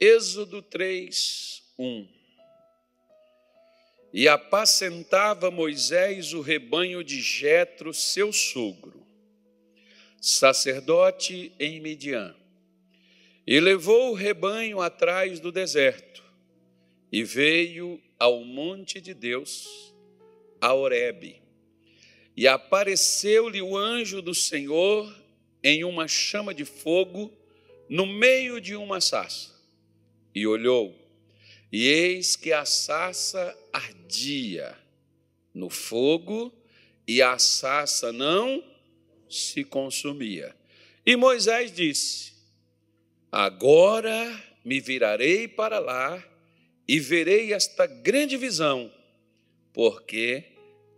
Êxodo 3, 1. E apacentava Moisés o rebanho de Jetro, seu sogro, sacerdote em Midian. E levou o rebanho atrás do deserto, e veio ao monte de Deus, a Horebe. E apareceu-lhe o anjo do Senhor em uma chama de fogo no meio de uma sarça. E olhou, e eis que a sarça ardia no fogo, e a sarça não se consumia. E Moisés disse: Agora me virarei para lá e verei esta grande visão, porque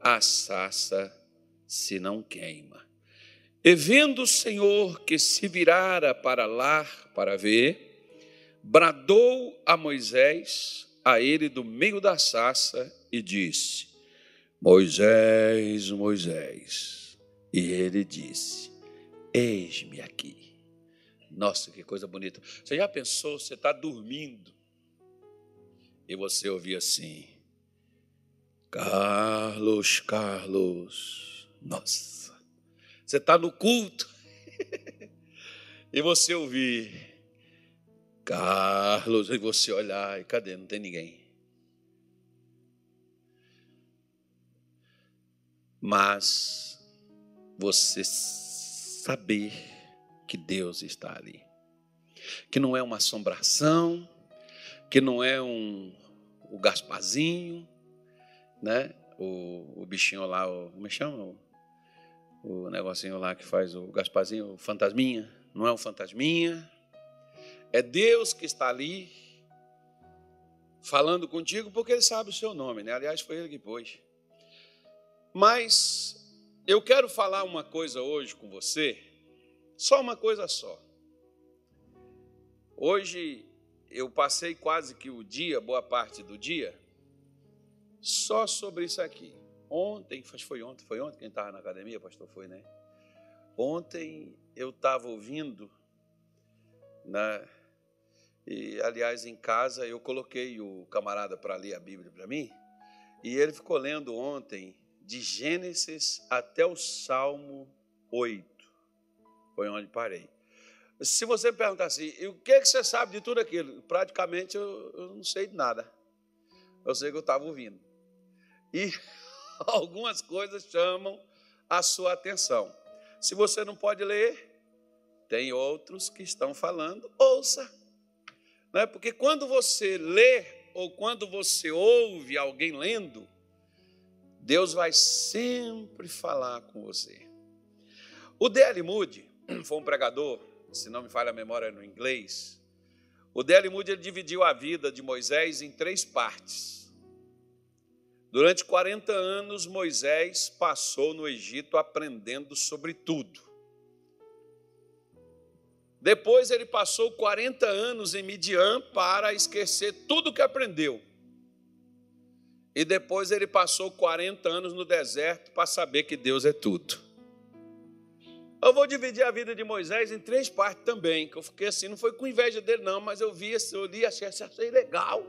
a sarça se não queima. E vendo o Senhor que se virara para lá para ver, bradou a Moisés a ele do meio da sarça e disse: Moisés, Moisés. E ele disse: Eis-me aqui. Nossa, que coisa bonita. Você já pensou, você está dormindo e você ouvir assim: Carlos, Carlos. Nossa, você está no culto e você ouvir Carlos, e você olhar e cadê? Não tem ninguém. Mas você saber que Deus está ali. Que não é uma assombração, que não é um o Gasparzinho, né? O, o bichinho lá, o, como é chama? O, o negocinho lá que faz o Gasparzinho, o fantasminha. Não é um fantasminha. É Deus que está ali falando contigo porque ele sabe o seu nome, né? Aliás, foi ele que pôs. Mas eu quero falar uma coisa hoje com você só uma coisa só. Hoje eu passei quase que o dia, boa parte do dia, só sobre isso aqui. Ontem, foi ontem, foi ontem quem estava na academia, pastor, foi, né? Ontem eu estava ouvindo, né? E, aliás, em casa eu coloquei o camarada para ler a Bíblia para mim, e ele ficou lendo ontem, de Gênesis até o Salmo 8. Foi onde parei. Se você perguntar assim, e o que, que você sabe de tudo aquilo? Praticamente eu, eu não sei de nada. Eu sei que eu estava ouvindo. E algumas coisas chamam a sua atenção. Se você não pode ler, tem outros que estão falando, ouça. É? Porque quando você lê ou quando você ouve alguém lendo, Deus vai sempre falar com você. O D.L. Moody, foi um pregador, se não me falha a memória no inglês. O Dele Moody ele dividiu a vida de Moisés em três partes. Durante 40 anos, Moisés passou no Egito aprendendo sobre tudo. Depois ele passou 40 anos em Midian para esquecer tudo que aprendeu. E depois ele passou 40 anos no deserto para saber que Deus é tudo. Eu vou dividir a vida de Moisés em três partes também, que eu fiquei assim, não foi com inveja dele não, mas eu vi, eu li, achei, achei legal.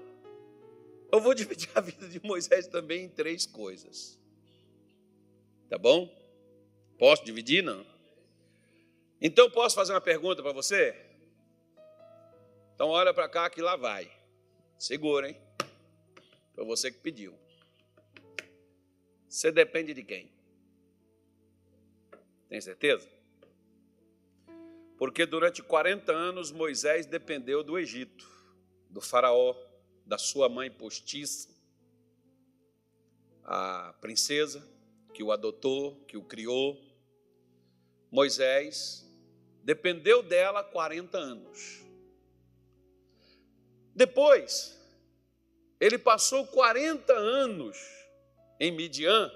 Eu vou dividir a vida de Moisés também em três coisas. Tá bom? Posso dividir, não? Então posso fazer uma pergunta para você? Então olha para cá que lá vai. Segura, hein? Foi você que pediu. Você depende de quem? Tem certeza? Porque durante 40 anos Moisés dependeu do Egito, do Faraó, da sua mãe postiça, a princesa que o adotou, que o criou. Moisés dependeu dela 40 anos. Depois, ele passou 40 anos em Midian,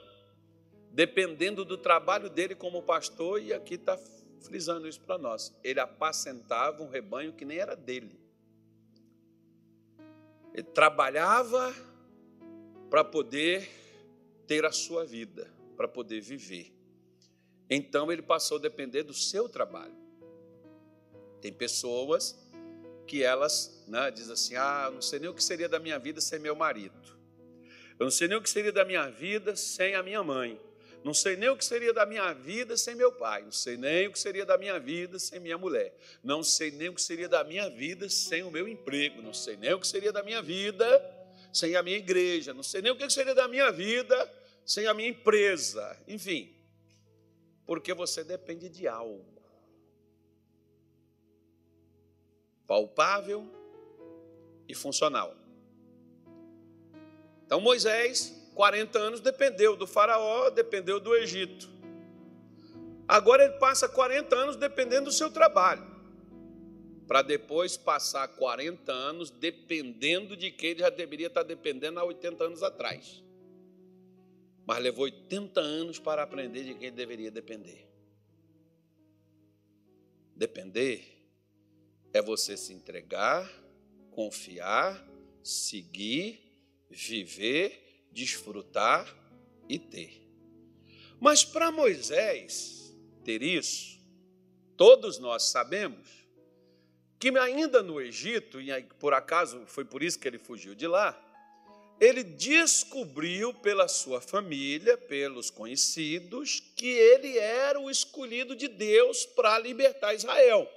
dependendo do trabalho dele como pastor, e aqui está frisando isso para nós. Ele apacentava um rebanho que nem era dele. Ele trabalhava para poder ter a sua vida, para poder viver. Então ele passou a depender do seu trabalho. Tem pessoas que elas né, dizem assim: ah, não sei nem o que seria da minha vida sem meu marido. Eu não sei nem o que seria da minha vida sem a minha mãe. Não sei nem o que seria da minha vida sem meu pai. Não sei nem o que seria da minha vida sem minha mulher. Não sei nem o que seria da minha vida sem o meu emprego. Não sei nem o que seria da minha vida sem a minha igreja. Não sei nem o que seria da minha vida sem a minha empresa. Enfim, porque você depende de algo palpável e funcional. Então Moisés 40 anos dependeu do Faraó, dependeu do Egito. Agora ele passa 40 anos dependendo do seu trabalho, para depois passar 40 anos dependendo de quem ele já deveria estar dependendo há 80 anos atrás. Mas levou 80 anos para aprender de quem ele deveria depender. Depender é você se entregar, confiar, seguir, viver desfrutar e ter. Mas para Moisés ter isso, todos nós sabemos que ainda no Egito, e por acaso foi por isso que ele fugiu de lá, ele descobriu pela sua família, pelos conhecidos, que ele era o escolhido de Deus para libertar Israel.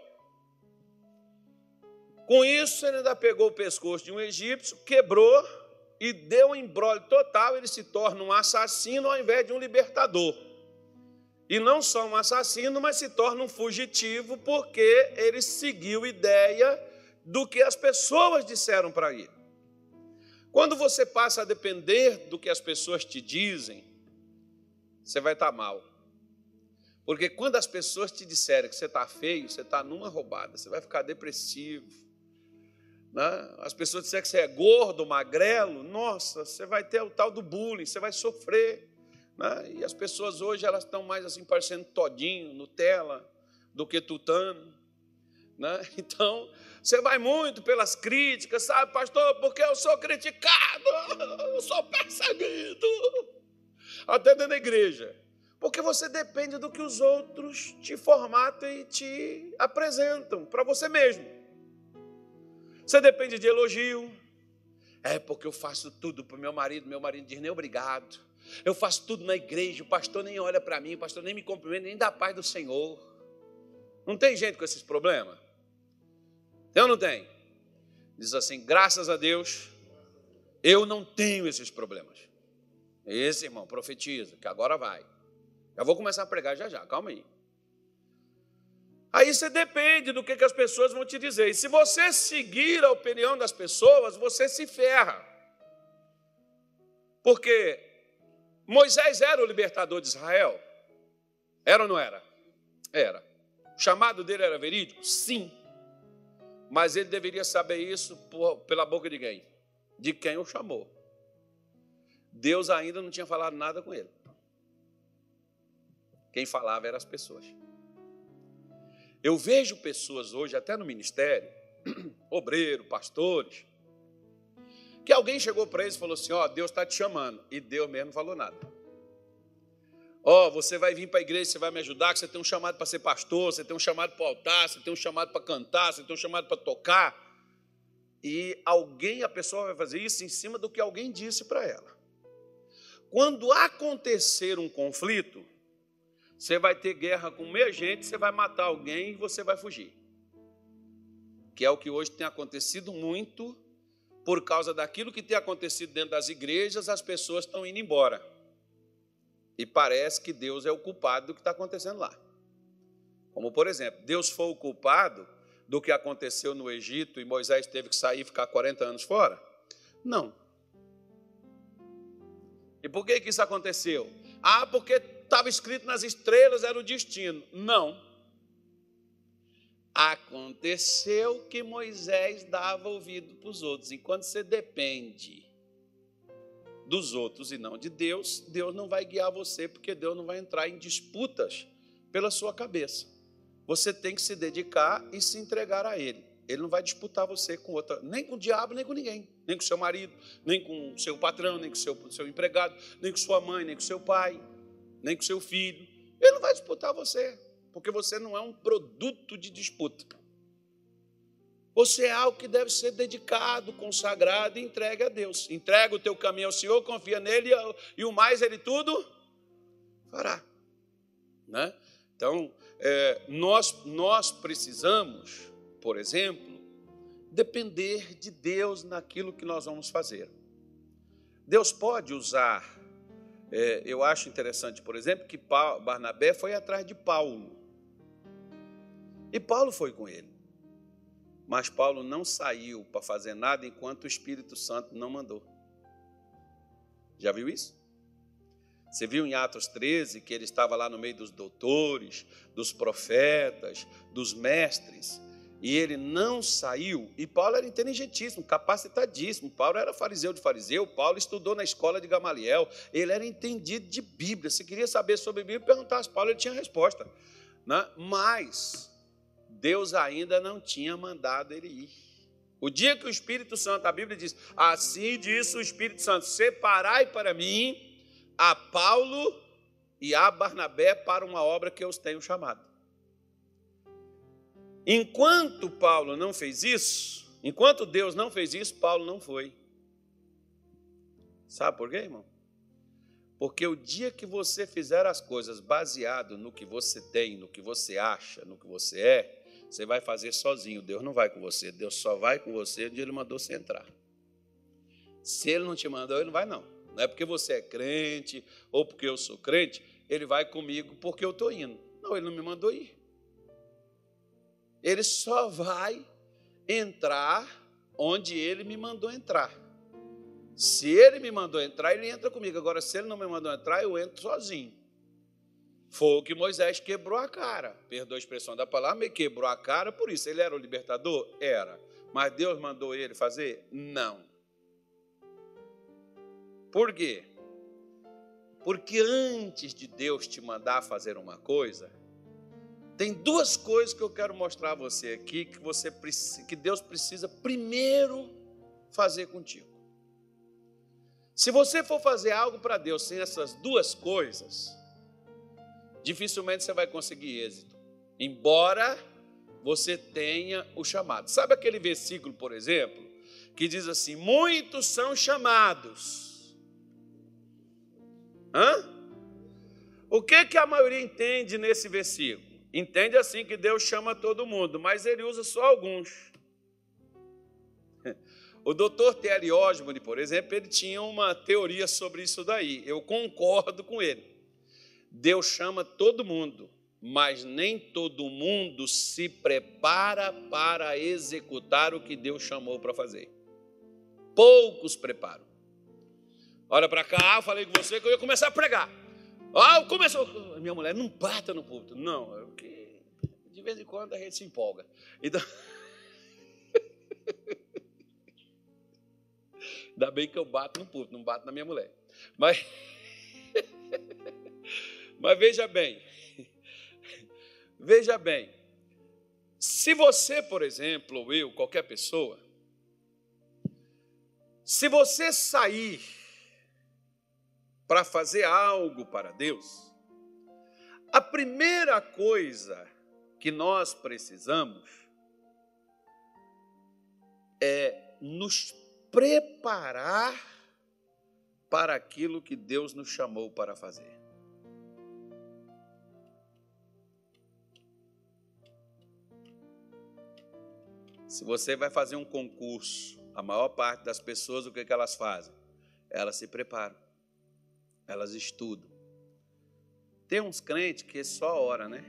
Com isso, ele ainda pegou o pescoço de um egípcio, quebrou e deu um embrólio total, ele se torna um assassino ao invés de um libertador. E não só um assassino, mas se torna um fugitivo porque ele seguiu ideia do que as pessoas disseram para ele. Quando você passa a depender do que as pessoas te dizem, você vai estar mal. Porque quando as pessoas te disserem que você está feio, você está numa roubada, você vai ficar depressivo? As pessoas disserem que você é gordo, magrelo, nossa, você vai ter o tal do bullying, você vai sofrer. Né? E as pessoas hoje elas estão mais assim parecendo todinho, Nutella, do que tutano. Né? Então, você vai muito pelas críticas, sabe, pastor, porque eu sou criticado, eu sou perseguido, até dentro da igreja. Porque você depende do que os outros te formatam e te apresentam para você mesmo. Você depende de elogio. É porque eu faço tudo para o meu marido, meu marido diz nem obrigado. Eu faço tudo na igreja, o pastor nem olha para mim, o pastor nem me cumprimenta, nem dá paz do Senhor. Não tem gente com esses problemas? Tem ou não tem? Diz assim: graças a Deus, eu não tenho esses problemas. Esse irmão profetiza, que agora vai. Eu vou começar a pregar já já, calma aí. Aí você depende do que, as pessoas vão te dizer. E se você seguir a opinião das pessoas, você se ferra. Porque Moisés era o libertador de Israel? Era ou não era? Era. O chamado dele era verídico? Sim. Mas ele deveria saber isso pela boca de quem? De quem o chamou. Deus ainda não tinha falado nada com ele. Quem falava eram as pessoas. Eu vejo pessoas hoje, até no ministério, obreiro, pastores, que alguém chegou para eles e falou assim: Ó, oh, Deus está te chamando. E Deus mesmo não falou nada. Ó, oh, você vai vir para a igreja, você vai me ajudar, que você tem um chamado para ser pastor, você tem um chamado para altar, você tem um chamado para cantar, você tem um chamado para tocar. E alguém, a pessoa vai fazer isso em cima do que alguém disse para ela. Quando acontecer um conflito, você vai ter guerra com meia gente, você vai matar alguém e você vai fugir. Que é o que hoje tem acontecido muito, por causa daquilo que tem acontecido dentro das igrejas, as pessoas estão indo embora. E parece que Deus é o culpado do que está acontecendo lá. Como, por exemplo, Deus foi o culpado do que aconteceu no Egito e Moisés teve que sair e ficar 40 anos fora? Não. E por que, que isso aconteceu? Ah, porque estava escrito nas estrelas, era o destino. Não. Aconteceu que Moisés dava ouvido para os outros. Enquanto você depende dos outros e não de Deus, Deus não vai guiar você, porque Deus não vai entrar em disputas pela sua cabeça. Você tem que se dedicar e se entregar a Ele. Ele não vai disputar você com outra, nem com o diabo, nem com ninguém, nem com seu marido, nem com seu patrão, nem com seu, seu empregado, nem com sua mãe, nem com seu pai nem com seu filho. Ele não vai disputar você, porque você não é um produto de disputa. Você é algo que deve ser dedicado, consagrado e entregue a Deus. Entrega o teu caminho ao Senhor, confia nele e o mais ele tudo fará. Né? Então, é, nós, nós precisamos, por exemplo, depender de Deus naquilo que nós vamos fazer. Deus pode usar, é, eu acho interessante, por exemplo, que Barnabé foi atrás de Paulo. E Paulo foi com ele. Mas Paulo não saiu para fazer nada enquanto o Espírito Santo não mandou. Já viu isso? Você viu em Atos 13 que ele estava lá no meio dos doutores, dos profetas, dos mestres, e ele não saiu. E Paulo era inteligentíssimo, capacitadíssimo. Paulo era fariseu de fariseu, Paulo estudou na escola de Gamaliel, ele era entendido de Bíblia. Se queria saber sobre a Bíblia, perguntasse Paulo, ele tinha resposta. Né? Mas Deus ainda não tinha mandado ele ir. O dia que o Espírito Santo, a Bíblia diz, assim disse o Espírito Santo: separai para mim a Paulo e a Barnabé para uma obra que eu os tenho chamado. Enquanto Paulo não fez isso, enquanto Deus não fez isso, Paulo não foi. Sabe por quê, irmão? Porque o dia que você fizer as coisas baseado no que você tem, no que você acha, no que você é, você vai fazer sozinho, Deus não vai com você, Deus só vai com você onde Ele mandou você entrar. Se Ele não te mandou, Ele não vai, não. Não é porque você é crente ou porque eu sou crente, Ele vai comigo porque eu estou indo. Não, Ele não me mandou ir. Ele só vai entrar onde Ele me mandou entrar. Se Ele me mandou entrar, Ele entra comigo. Agora, se Ele não me mandou entrar, eu entro sozinho. Foi o que Moisés quebrou a cara. Perdoa a expressão da palavra, me quebrou a cara por isso. Ele era o libertador? Era. Mas Deus mandou ele fazer? Não. Por quê? Porque antes de Deus te mandar fazer uma coisa, tem duas coisas que eu quero mostrar a você aqui que você que Deus precisa primeiro fazer contigo. Se você for fazer algo para Deus sem essas duas coisas, dificilmente você vai conseguir êxito. Embora você tenha o chamado. Sabe aquele versículo, por exemplo, que diz assim: Muitos são chamados. Hã? O que, que a maioria entende nesse versículo? Entende assim que Deus chama todo mundo, mas ele usa só alguns. O doutor Terry Osmond, por exemplo, ele tinha uma teoria sobre isso daí. Eu concordo com ele. Deus chama todo mundo, mas nem todo mundo se prepara para executar o que Deus chamou para fazer. Poucos preparam. Olha para cá, falei com você que eu ia começar a pregar. Ah, começou. Minha mulher, não bata no púlpito. Não, é que de vez em quando a gente se empolga. Então. Ainda bem que eu bato no púlpito, não bato na minha mulher. Mas. Mas veja bem, veja bem, se você, por exemplo, ou eu, qualquer pessoa, se você sair para fazer algo para Deus, a primeira coisa que nós precisamos é nos preparar para aquilo que Deus nos chamou para fazer. Se você vai fazer um concurso, a maior parte das pessoas, o que, elas fazem? Elas se preparam, elas estudam. Tem uns crentes que só ora, né?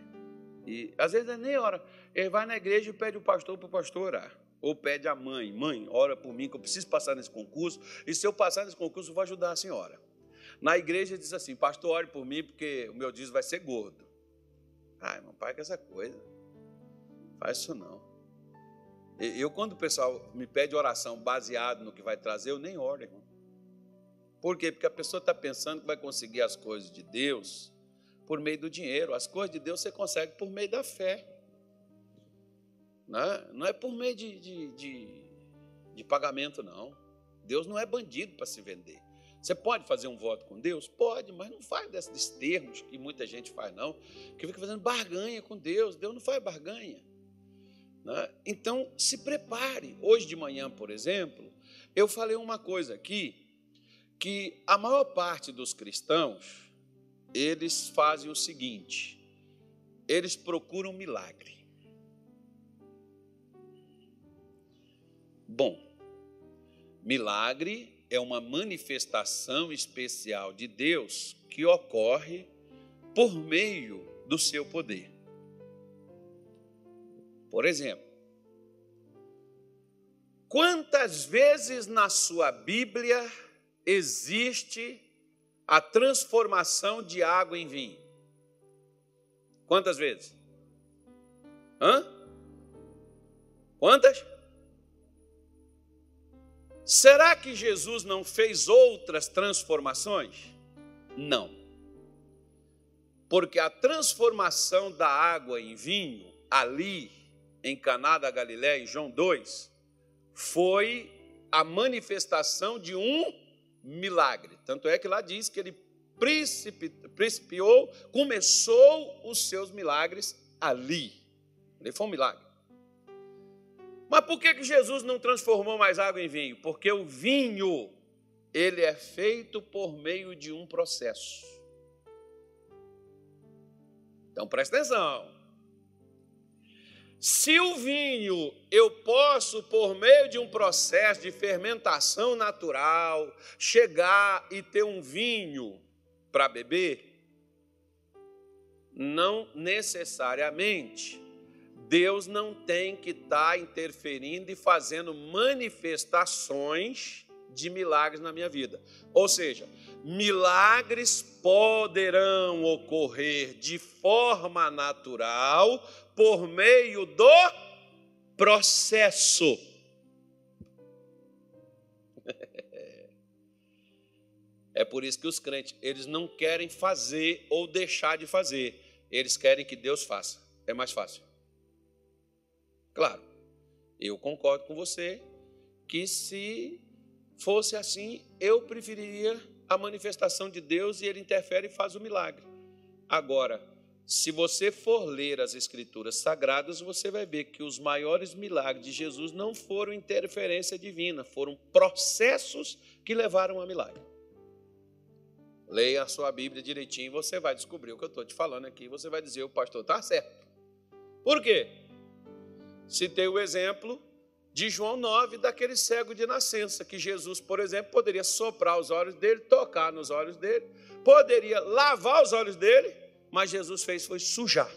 E às vezes é nem ora. Ele vai na igreja e pede o pastor para o pastor orar. Ou pede a mãe, mãe, ora por mim, que eu preciso passar nesse concurso. E se eu passar nesse concurso, eu vou ajudar a senhora. Na igreja diz assim, pastor, ore por mim, porque o meu dízimo vai ser gordo. Meu pai, que essa coisa. Faz isso não. Eu, quando o pessoal me pede oração baseado no que vai trazer, eu nem oro, irmão. Por quê? Porque a pessoa está pensando que vai conseguir as coisas de Deus por meio do dinheiro. As coisas de Deus você consegue por meio da fé. Não é, não é por meio de, de, de, de pagamento, não. Deus não é bandido para se vender. Você pode fazer um voto com Deus? Pode, mas não faz desses termos que muita gente faz, não. Que fica fazendo barganha com Deus. Deus não faz barganha. Né? Então, se prepare. Hoje de manhã, por exemplo, eu falei uma coisa aqui, que a maior parte dos cristãos, eles fazem o seguinte, eles procuram milagre. Bom, milagre é uma manifestação especial de Deus que ocorre por meio do seu poder. Por exemplo, quantas vezes na sua Bíblia existe a transformação de água em vinho? Quantas vezes? Hã? Quantas? Será que Jesus não fez outras transformações? Não. Porque a transformação da água em vinho, ali em Caná da Galiléia, em João 2, foi a manifestação de um milagre. Tanto é que lá diz que ele principiou, começou os seus milagres ali. Ele foi um milagre. Mas por que, que Jesus não transformou mais água em vinho? Porque o vinho, ele é feito por meio de um processo. Então presta atenção. Se o vinho eu posso, por meio de um processo de fermentação natural, chegar e ter um vinho para beber, não necessariamente Deus não tem que estar tá interferindo e fazendo manifestações de milagres na minha vida. Ou seja, milagres poderão ocorrer de forma natural por meio do processo. É por isso que os crentes, eles não querem fazer ou deixar de fazer. Eles querem que Deus faça. É mais fácil. Claro, eu concordo com você que se fosse assim, eu preferiria a manifestação de Deus e ele interfere e faz o milagre. Agora, se você for ler as Escrituras Sagradas, você vai ver que os maiores milagres de Jesus não foram interferência divina, foram processos que levaram a milagre. Leia a sua Bíblia direitinho e você vai descobrir o que eu estou te falando aqui. Você vai dizer, o pastor está certo. Por quê? Citei o exemplo de João 9, daquele cego de nascença, que Jesus, por exemplo, poderia soprar os olhos dele, tocar nos olhos dele, poderia lavar os olhos dele, mas Jesus fez foi sujar.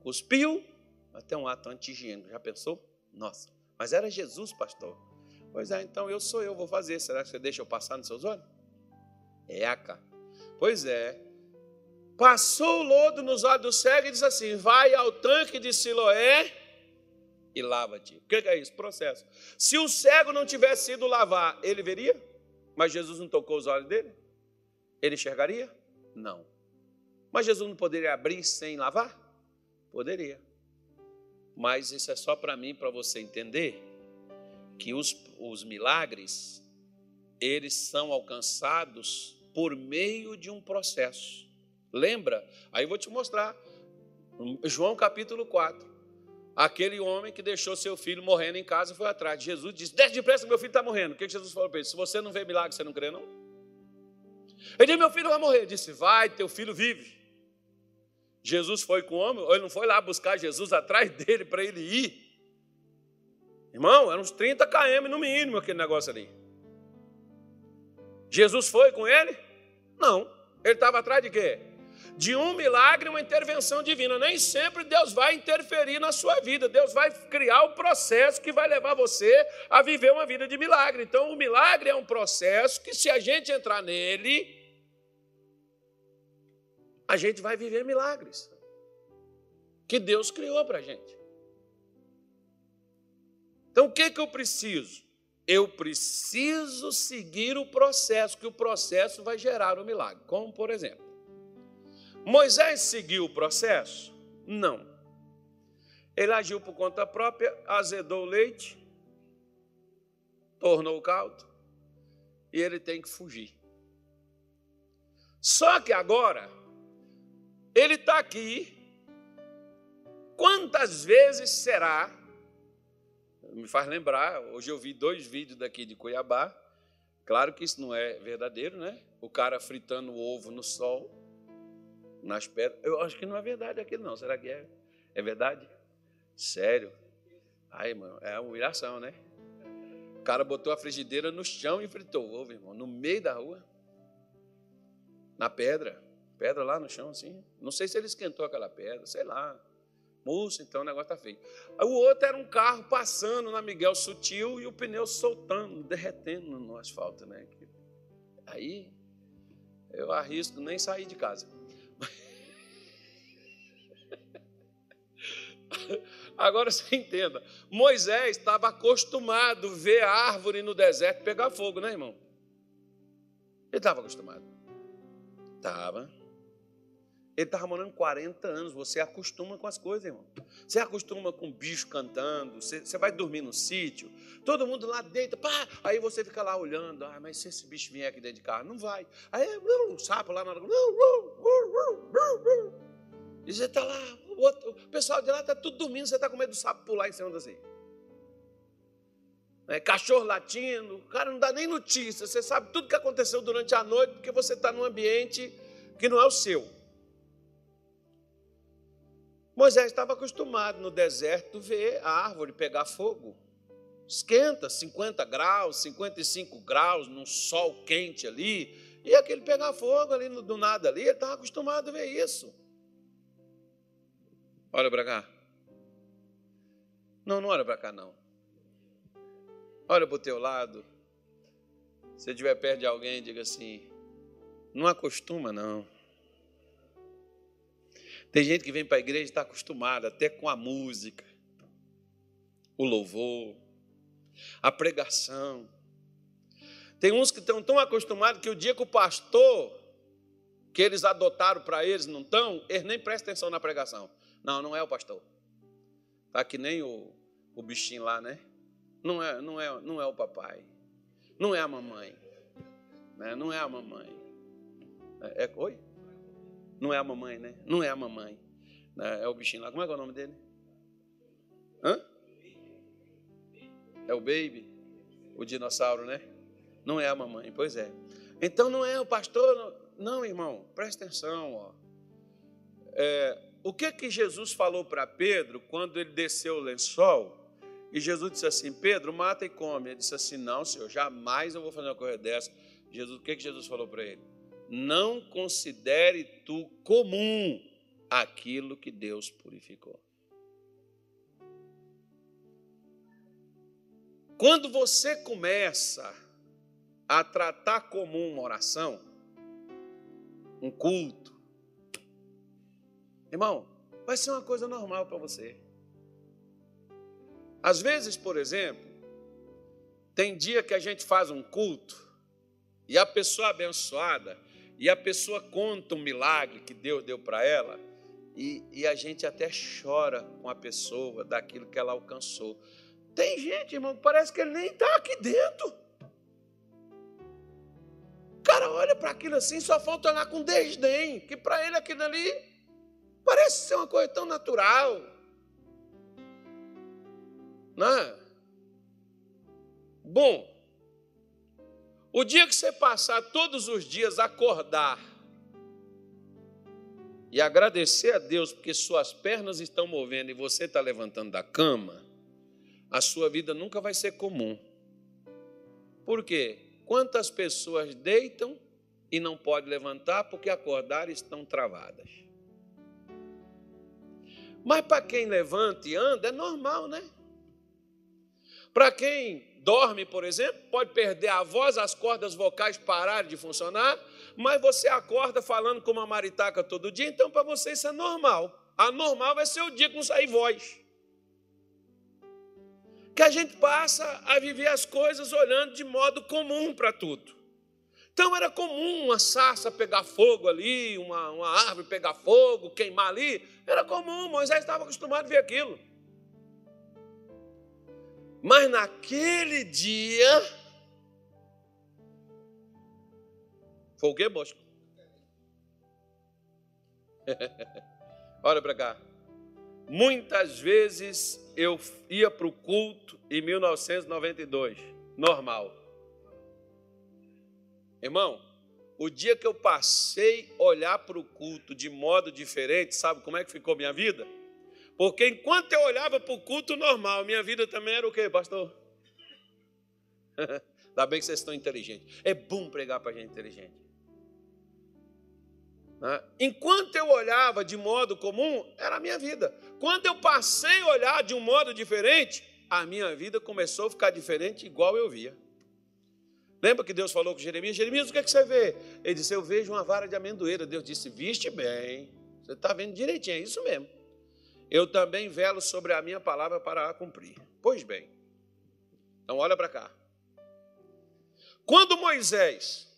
Cuspiu, até um ato anti-higiênico. Já pensou? Nossa, mas era Jesus, pastor. Pois é, então eu sou eu, vou fazer. Será que você deixa eu passar nos seus olhos? É, Eca. Pois é, passou o lodo nos olhos do cego e disse assim: Vai ao tanque de Siloé e lava-te. O que é isso? Processo. Se o cego não tivesse ido lavar, ele veria? Mas Jesus não tocou os olhos dele? Ele enxergaria? Não. Mas Jesus não poderia abrir sem lavar? Poderia. Mas isso é só para mim, para você entender que os, os milagres, eles são alcançados por meio de um processo. Lembra? Aí eu vou te mostrar. João capítulo 4. Aquele homem que deixou seu filho morrendo em casa foi atrás. Jesus disse: Desce depressa, meu filho está morrendo. O que Jesus falou para ele? Se você não vê milagre, você não crê, não? Ele disse: Meu filho vai morrer. Ele disse: Vai, teu filho vive. Jesus foi com o homem, ele não foi lá buscar Jesus atrás dele para ele ir. Irmão, eram uns 30 km no mínimo aquele negócio ali. Jesus foi com ele? Não. Ele estava atrás de quê? De um milagre, uma intervenção divina. Nem sempre Deus vai interferir na sua vida. Deus vai criar o processo que vai levar você a viver uma vida de milagre. Então, o milagre é um processo que, se a gente entrar nele, a gente vai viver milagres que Deus criou para a gente. Então, o que, que eu preciso? Eu preciso seguir o processo, que o processo vai gerar o milagre. Como, por exemplo, Moisés seguiu o processo? Não. Ele agiu por conta própria, azedou o leite, tornou caldo, e ele tem que fugir. Só que agora, ele está aqui, Quantas vezes será? Me faz lembrar, hoje eu vi dois vídeos daqui de Cuiabá. Claro que isso não é verdadeiro, né? O cara fritando o ovo no sol, nas pedras. Eu acho que não é verdade aquilo, não. Será que é? É verdade? Sério? Ai, irmão, é uma humilhação, né? O cara botou a frigideira no chão e fritou o ovo, irmão, no meio da rua. Na pedra. Pedra lá no chão, assim. Não sei se ele esquentou aquela pedra, sei lá. Moço, então o negócio tá feio. O outro era um carro passando na Miguel Sutil e o pneu soltando, derretendo no asfalto, né? Aí eu arrisco nem sair de casa. Agora você entenda, Moisés estava acostumado a ver a árvore no deserto pegar fogo, né, irmão? Ele estava acostumado. Estava. Ele estava morando 40 anos. Você acostuma com as coisas, irmão. Você acostuma com bicho cantando. Você, você vai dormir no sítio. Todo mundo lá dentro. Pá, aí você fica lá olhando. Ah, mas se esse bicho vier aqui dentro de casa, não vai. Aí um sapo lá na. E você está lá. O, outro, o pessoal de lá está tudo dormindo. Você está com medo do sapo pular em cima da você. É, cachorro latindo, o cara não dá nem notícia, você sabe tudo que aconteceu durante a noite, porque você está num ambiente que não é o seu. Moisés estava acostumado no deserto ver a árvore pegar fogo. Esquenta 50 graus, 55 graus, num sol quente ali, e aquele pegar fogo ali do nada ali, ele estava acostumado a ver isso. Olha para cá. Não, não olha para cá não. Olha para o teu lado. Se estiver perto de alguém, diga assim: não acostuma, não. Tem gente que vem para a igreja e está acostumada até com a música, o louvor, a pregação. Tem uns que estão tão acostumados que o dia que o pastor, que eles adotaram para eles, não estão, eles nem prestam atenção na pregação. Não, não é o pastor. Está que nem o, o bichinho lá, né? Não é, não, é, não é o papai. Não é a mamãe. Né? Não é a mamãe. É, é, oi? Não é a mamãe, né? Não é a mamãe. Né? É o bichinho lá. Como é que é o nome dele? Hã? É o baby? O dinossauro, né? Não é a mamãe, pois é. Então não é o pastor. Não, irmão, presta atenção. Ó. É, o que que Jesus falou para Pedro quando ele desceu o lençol? E Jesus disse assim: Pedro, mata e come. Ele disse assim: Não, Senhor, jamais eu vou fazer uma coisa dessa. Jesus, o que, que Jesus falou para ele? Não considere tu comum aquilo que Deus purificou. Quando você começa a tratar comum uma oração, um culto, irmão, vai ser uma coisa normal para você. Às vezes, por exemplo, tem dia que a gente faz um culto e a pessoa abençoada, e a pessoa conta um milagre que Deus deu para ela, e, e, a gente até chora com a pessoa daquilo que ela alcançou. Tem gente, irmão, que parece que ele nem está aqui dentro. O cara olha para aquilo assim, só falta olhar com desdém, que para ele aquilo ali parece ser uma coisa tão natural. Não é? Bom, o dia que você passar todos os dias acordar e agradecer a Deus porque suas pernas estão movendo e você está levantando da cama, a sua vida nunca vai ser comum. Por quê? Quantas pessoas deitam e não podem levantar porque acordar estão travadas? Mas para quem levanta e anda é normal, né? Para quem dorme, por exemplo, pode perder a voz, as cordas vocais pararem de funcionar, mas você acorda falando com uma maritaca todo dia, então para você isso é normal. Anormal vai ser o dia que não sair voz. Que a gente passa a viver as coisas olhando de modo comum para tudo. Então era comum uma sarça pegar fogo ali, uma, uma árvore pegar fogo, queimar ali. Era comum, Moisés estava acostumado a ver aquilo. Mas naquele dia. Foi o quê, Bosco? Olha para cá. Muitas vezes eu ia para o culto em 1992, normal. Irmão, o dia que eu passei a olhar para o culto de modo diferente, sabe como é que ficou minha vida? Porque enquanto eu olhava para o culto normal, minha vida também era o quê, pastor? Ainda bem que vocês estão inteligentes. É bom pregar para gente inteligente. Né? Enquanto eu olhava de modo comum, era a minha vida. Quando eu passei a olhar de um modo diferente, a minha vida começou a ficar diferente, igual eu via. Lembra que Deus falou com Jeremias? Jeremias, o que, é que você vê? Ele disse: Eu vejo uma vara de amendoeira. Deus disse: Viste bem, você está vendo direitinho, é isso mesmo. Eu também velo sobre a minha palavra para a cumprir. Pois bem, então olha para cá. Quando Moisés,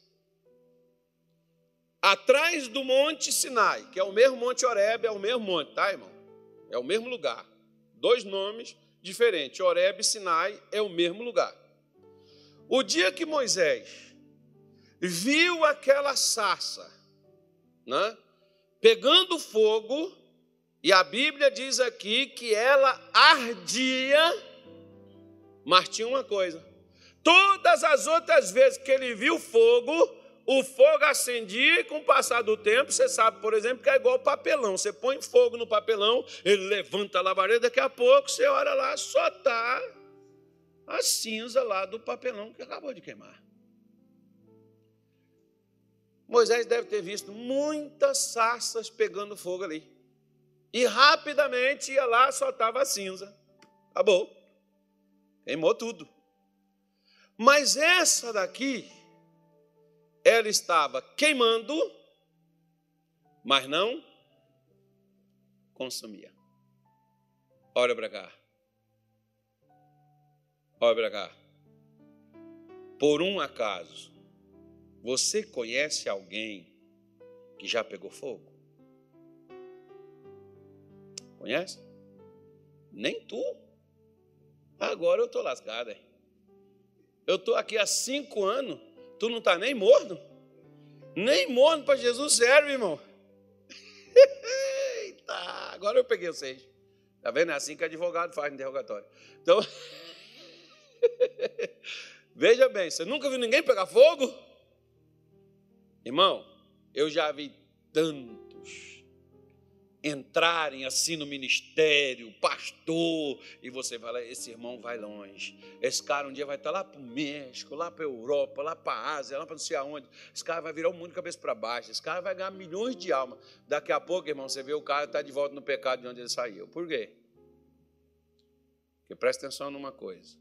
atrás do monte Sinai, que é o mesmo monte Oreb, é o mesmo monte, tá, irmão? É o mesmo lugar. Dois nomes diferentes. Oreb e Sinai é o mesmo lugar. O dia que Moisés viu aquela sarça, né, pegando fogo, e a Bíblia diz aqui que ela ardia, mas tinha uma coisa: todas as outras vezes que ele viu fogo, o fogo acendia e com o passar do tempo, você sabe, por exemplo, que é igual papelão. Você põe fogo no papelão, ele levanta a lavareira, daqui a pouco você olha lá, só está a cinza lá do papelão que acabou de queimar. Moisés deve ter visto muitas sarças pegando fogo ali. E rapidamente ia lá, só estava a cinza. Acabou. Queimou tudo. Mas essa daqui, ela estava queimando, mas não consumia. Olha para cá. Olha para cá. Por um acaso, você conhece alguém que já pegou fogo? Conhece? Nem tu. Agora eu estou lascado. Hein? Eu estou aqui há cinco anos, tu não está nem morno? Nem morno para Jesus serve, irmão. Eita, agora eu peguei vocês. Está vendo? É assim que advogado faz no interrogatório. Então. Veja bem, você nunca viu ninguém pegar fogo? Irmão, eu já vi tantos entrarem assim no ministério, pastor, e você fala: esse irmão vai longe. Esse cara um dia vai estar lá para o México, lá para a Europa, lá para a Ásia, lá para não sei aonde. Esse cara vai virar o mundo de cabeça para baixo. Esse cara vai ganhar milhões de almas. Daqui a pouco, irmão, você vê o cara está de volta no pecado de onde ele saiu. Por quê? Porque presta atenção numa coisa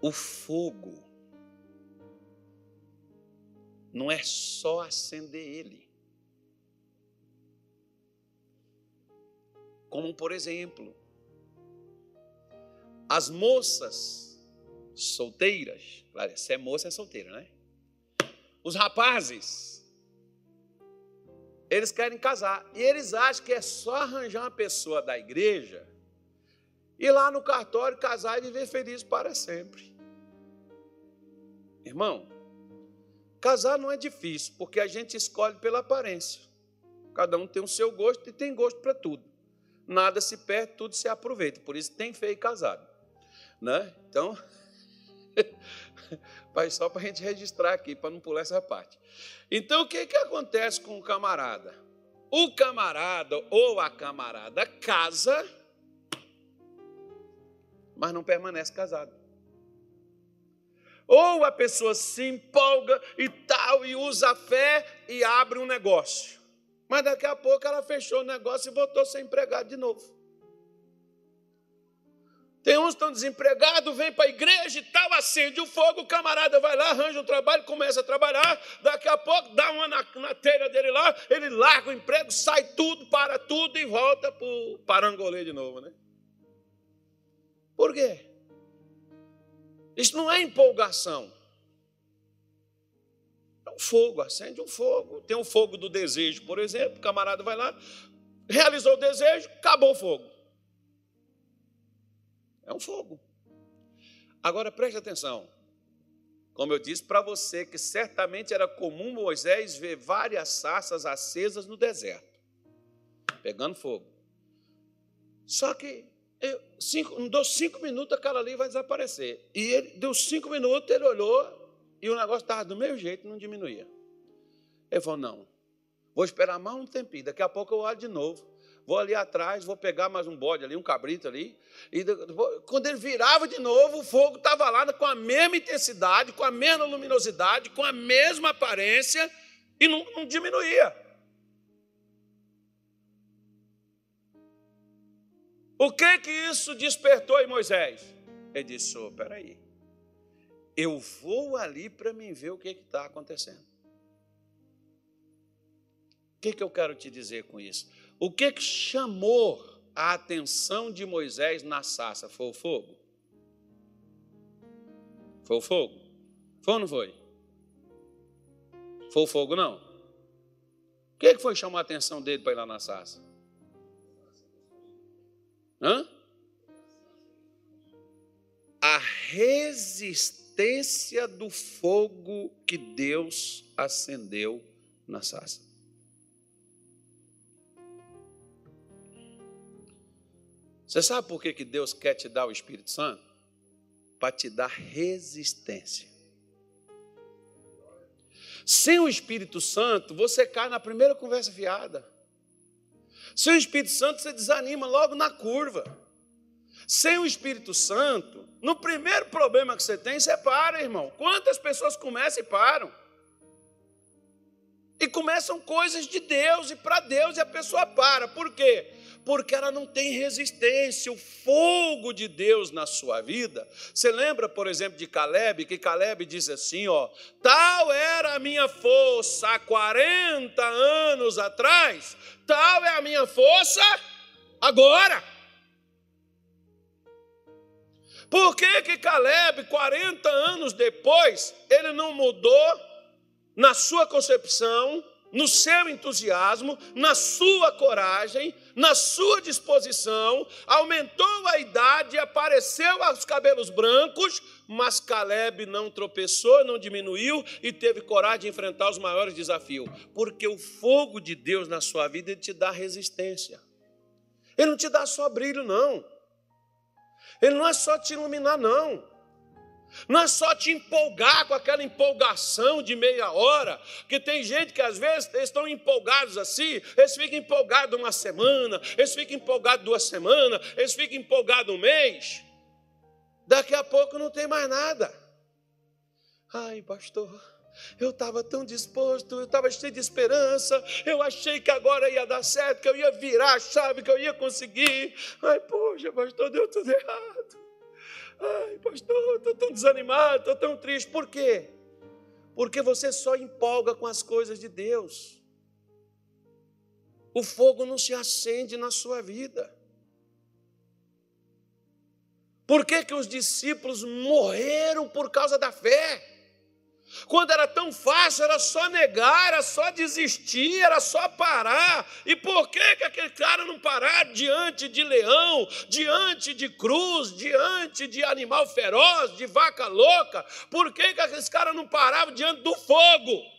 o fogo não é só acender ele. Como, por exemplo, as moças solteiras, claro, se é moça é solteira, né? Os rapazes, eles querem casar e eles acham que é só arranjar uma pessoa da igreja ir lá no cartório, casar e viver feliz para sempre. Irmão, casar não é difícil, porque a gente escolhe pela aparência. Cada um tem o seu gosto e tem gosto para tudo. Nada se perde, tudo se aproveita. Por isso tem feio casado. Né? Então, só para a gente registrar aqui, para não pular essa parte. Então, o que, que acontece com o camarada? O camarada ou a camarada casa mas não permanece casado. Ou a pessoa se empolga e tal, e usa a fé e abre um negócio. Mas daqui a pouco ela fechou o negócio e voltou a ser empregado de novo. Tem uns que estão desempregados, vem para a igreja e tal, acende o fogo, o camarada vai lá, arranja um trabalho, começa a trabalhar, daqui a pouco dá uma na, na telha dele lá, ele larga o emprego, sai tudo, para tudo e volta para o parangolê de novo, né? Por quê? Isso não é empolgação. É um fogo, acende um fogo. Tem um fogo do desejo, por exemplo. O camarada vai lá, realizou o desejo, acabou o fogo. É um fogo. Agora preste atenção. Como eu disse para você, que certamente era comum Moisés ver várias sarças acesas no deserto. pegando fogo. Só que eu, cinco, dou cinco minutos, aquela ali vai desaparecer. E ele deu cinco minutos, ele olhou e o negócio estava do mesmo jeito, não diminuía. Ele falou: não, vou esperar mais um tempinho, daqui a pouco eu olho de novo. Vou ali atrás, vou pegar mais um bode ali, um cabrito ali. E quando ele virava de novo, o fogo estava lá com a mesma intensidade, com a mesma luminosidade, com a mesma aparência e não, não diminuía. O que que isso despertou em Moisés? Ele disse: oh, peraí, eu vou ali para me ver o que está acontecendo. O que, que eu quero te dizer com isso? O que, que chamou a atenção de Moisés na sarça? Foi o fogo? Foi o fogo? Foi ou não foi? Foi o fogo, não? O que, que foi chamar a atenção dele para ir lá na sarça? Hã? A resistência do fogo que Deus acendeu na sarça. Você sabe por que, que Deus quer te dar o Espírito Santo? Para te dar resistência. Sem o Espírito Santo, você cai na primeira conversa fiada. Sem o Espírito Santo, você desanima logo na curva. Sem o Espírito Santo, no primeiro problema que você tem, você para, irmão. Quantas pessoas começam e param? E começam coisas de Deus e para Deus e a pessoa para. Por quê? Porque ela não tem resistência, o fogo de Deus na sua vida. Você lembra, por exemplo, de Caleb, que Caleb diz assim: ó, tal era a minha força há 40 anos atrás, tal é a minha força agora. Por que, que Caleb, 40 anos depois, ele não mudou na sua concepção, no seu entusiasmo, na sua coragem, na sua disposição, aumentou a idade, apareceu aos cabelos brancos, mas Caleb não tropeçou, não diminuiu e teve coragem de enfrentar os maiores desafios, porque o fogo de Deus na sua vida ele te dá resistência. Ele não te dá só brilho, não. Ele não é só te iluminar, não. Não é só te empolgar com aquela empolgação de meia hora, que tem gente que às vezes estão empolgados assim, eles ficam empolgados uma semana, eles ficam empolgados duas semanas, eles ficam empolgados um mês, daqui a pouco não tem mais nada. Ai, pastor, eu estava tão disposto, eu estava cheio de esperança, eu achei que agora ia dar certo, que eu ia virar a chave, que eu ia conseguir. Ai, poxa, pastor, deu tudo errado. Ai, pastor, estou tão desanimado, estou tão triste. Por quê? Porque você só empolga com as coisas de Deus. O fogo não se acende na sua vida. Por que, que os discípulos morreram por causa da fé? Quando era tão fácil, era só negar, era só desistir, era só parar. E por que, que aquele cara não parar diante de leão, diante de cruz, diante de animal feroz, de vaca louca? Por que, que aqueles caras não paravam diante do fogo?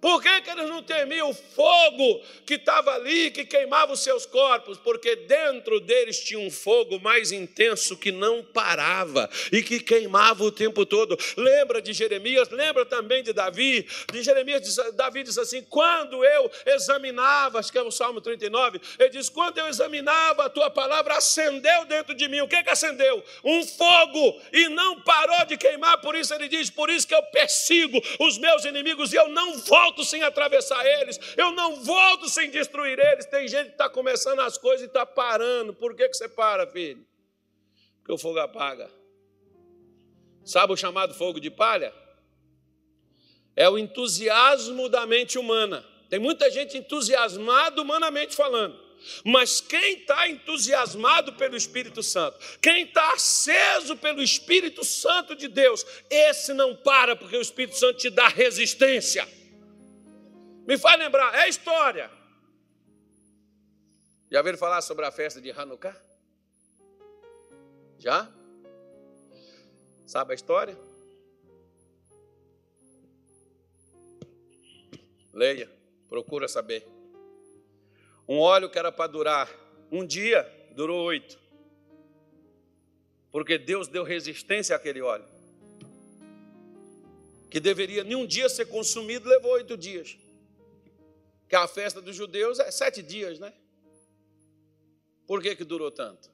Por que, que eles não temiam o fogo que estava ali, que queimava os seus corpos? Porque dentro deles tinha um fogo mais intenso que não parava e que queimava o tempo todo. Lembra de Jeremias? Lembra também de Davi? De Jeremias, Davi diz assim: quando eu examinava, acho que é o Salmo 39, ele diz: quando eu examinava a tua palavra, acendeu dentro de mim. O que, que acendeu? Um fogo e não parou de queimar. Por isso ele diz: por isso que eu persigo os meus inimigos e eu não volto volto sem atravessar eles, eu não volto sem destruir eles. Tem gente que está começando as coisas e está parando. Por que, que você para, filho? Porque o fogo apaga. Sabe o chamado fogo de palha? É o entusiasmo da mente humana. Tem muita gente entusiasmada humanamente falando. Mas quem está entusiasmado pelo Espírito Santo, quem está aceso pelo Espírito Santo de Deus, esse não para, porque o Espírito Santo te dá resistência. Me faz lembrar, é história. Já ouviram falar sobre a festa de Hanukkah? Já? Sabe a história? Leia, procura saber. Um óleo que era para durar um dia, durou oito. Porque Deus deu resistência àquele óleo. Que deveria nenhum dia ser consumido, levou oito dias. Que a festa dos judeus é sete dias, né? Por que, que durou tanto?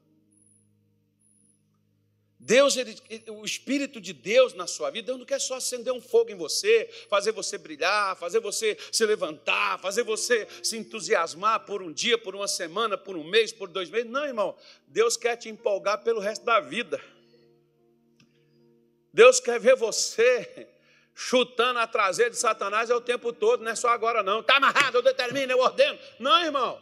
Deus, ele, o Espírito de Deus na sua vida, Deus não quer só acender um fogo em você, fazer você brilhar, fazer você se levantar, fazer você se entusiasmar por um dia, por uma semana, por um mês, por dois meses. Não, irmão. Deus quer te empolgar pelo resto da vida. Deus quer ver você chutando a traseira de Satanás é o tempo todo, não é só agora não. Está amarrado, eu determino, eu ordeno. Não, irmão.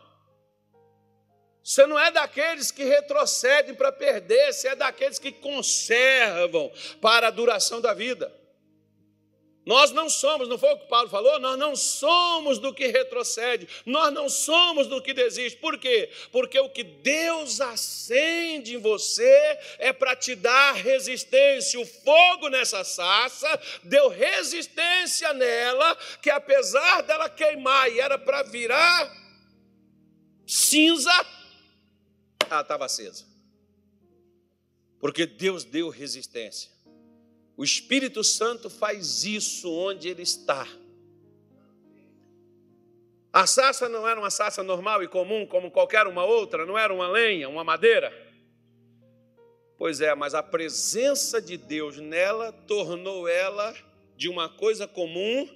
Você não é daqueles que retrocedem para perder, você é daqueles que conservam para a duração da vida. Nós não somos, não foi o que Paulo falou? Nós não somos do que retrocede, nós não somos do que desiste. Por quê? Porque o que Deus acende em você é para te dar resistência. O fogo nessa sassa deu resistência nela, que apesar dela queimar e era para virar cinza, ela estava acesa. Porque Deus deu resistência. O Espírito Santo faz isso onde ele está. A sassa não era uma sassa normal e comum como qualquer uma outra, não era uma lenha, uma madeira. Pois é, mas a presença de Deus nela tornou ela de uma coisa comum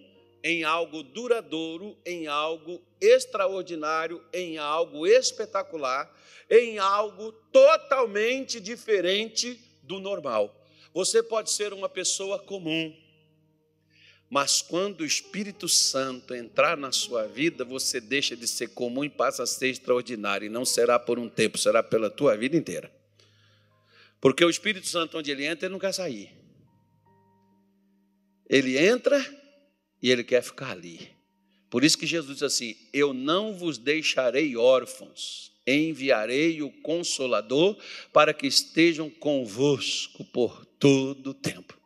em algo duradouro, em algo extraordinário, em algo espetacular, em algo totalmente diferente do normal. Você pode ser uma pessoa comum, mas quando o Espírito Santo entrar na sua vida, você deixa de ser comum e passa a ser extraordinário, e não será por um tempo, será pela tua vida inteira. Porque o Espírito Santo, onde ele entra, ele não quer sair. Ele entra e ele quer ficar ali. Por isso que Jesus diz assim: Eu não vos deixarei órfãos, enviarei o Consolador para que estejam convosco por todo o tempo.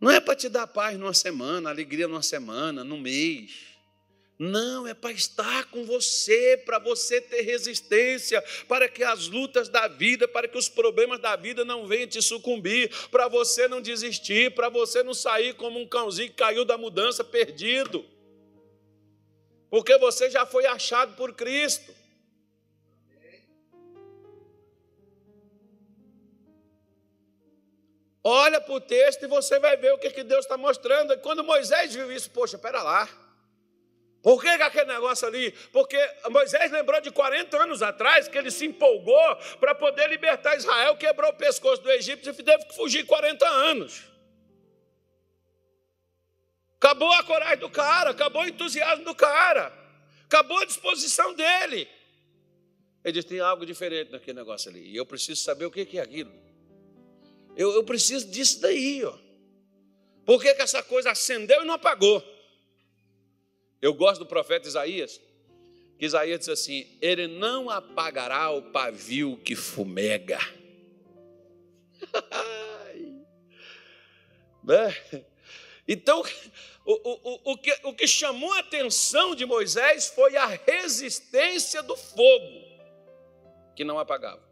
Não é para te dar paz numa semana, alegria numa semana, num mês. Não, é para estar com você, para você ter resistência, para que as lutas da vida, para que os problemas da vida não venham te sucumbir, para você não desistir, para você não sair como um cãozinho que caiu da mudança perdido. Porque você já foi achado por Cristo. Olha para o texto e você vai ver o que, que Deus está mostrando. E quando Moisés viu isso, poxa, espera lá. Por que, aquele negócio ali? Porque Moisés lembrou de 40 anos atrás que ele se empolgou para poder libertar Israel, quebrou o pescoço do Egito e teve que fugir 40 anos. Acabou a coragem do cara, acabou o entusiasmo do cara, acabou a disposição dele. Ele disse: tem algo diferente naquele negócio ali, e eu preciso saber o que é aquilo. Eu, eu preciso disso daí, ó. Por que, que essa coisa acendeu e não apagou? Eu gosto do profeta Isaías, que Isaías diz assim: Ele não apagará o pavio que fumega. né? Então, o, o, o, que, o que chamou a atenção de Moisés foi a resistência do fogo, que não apagava.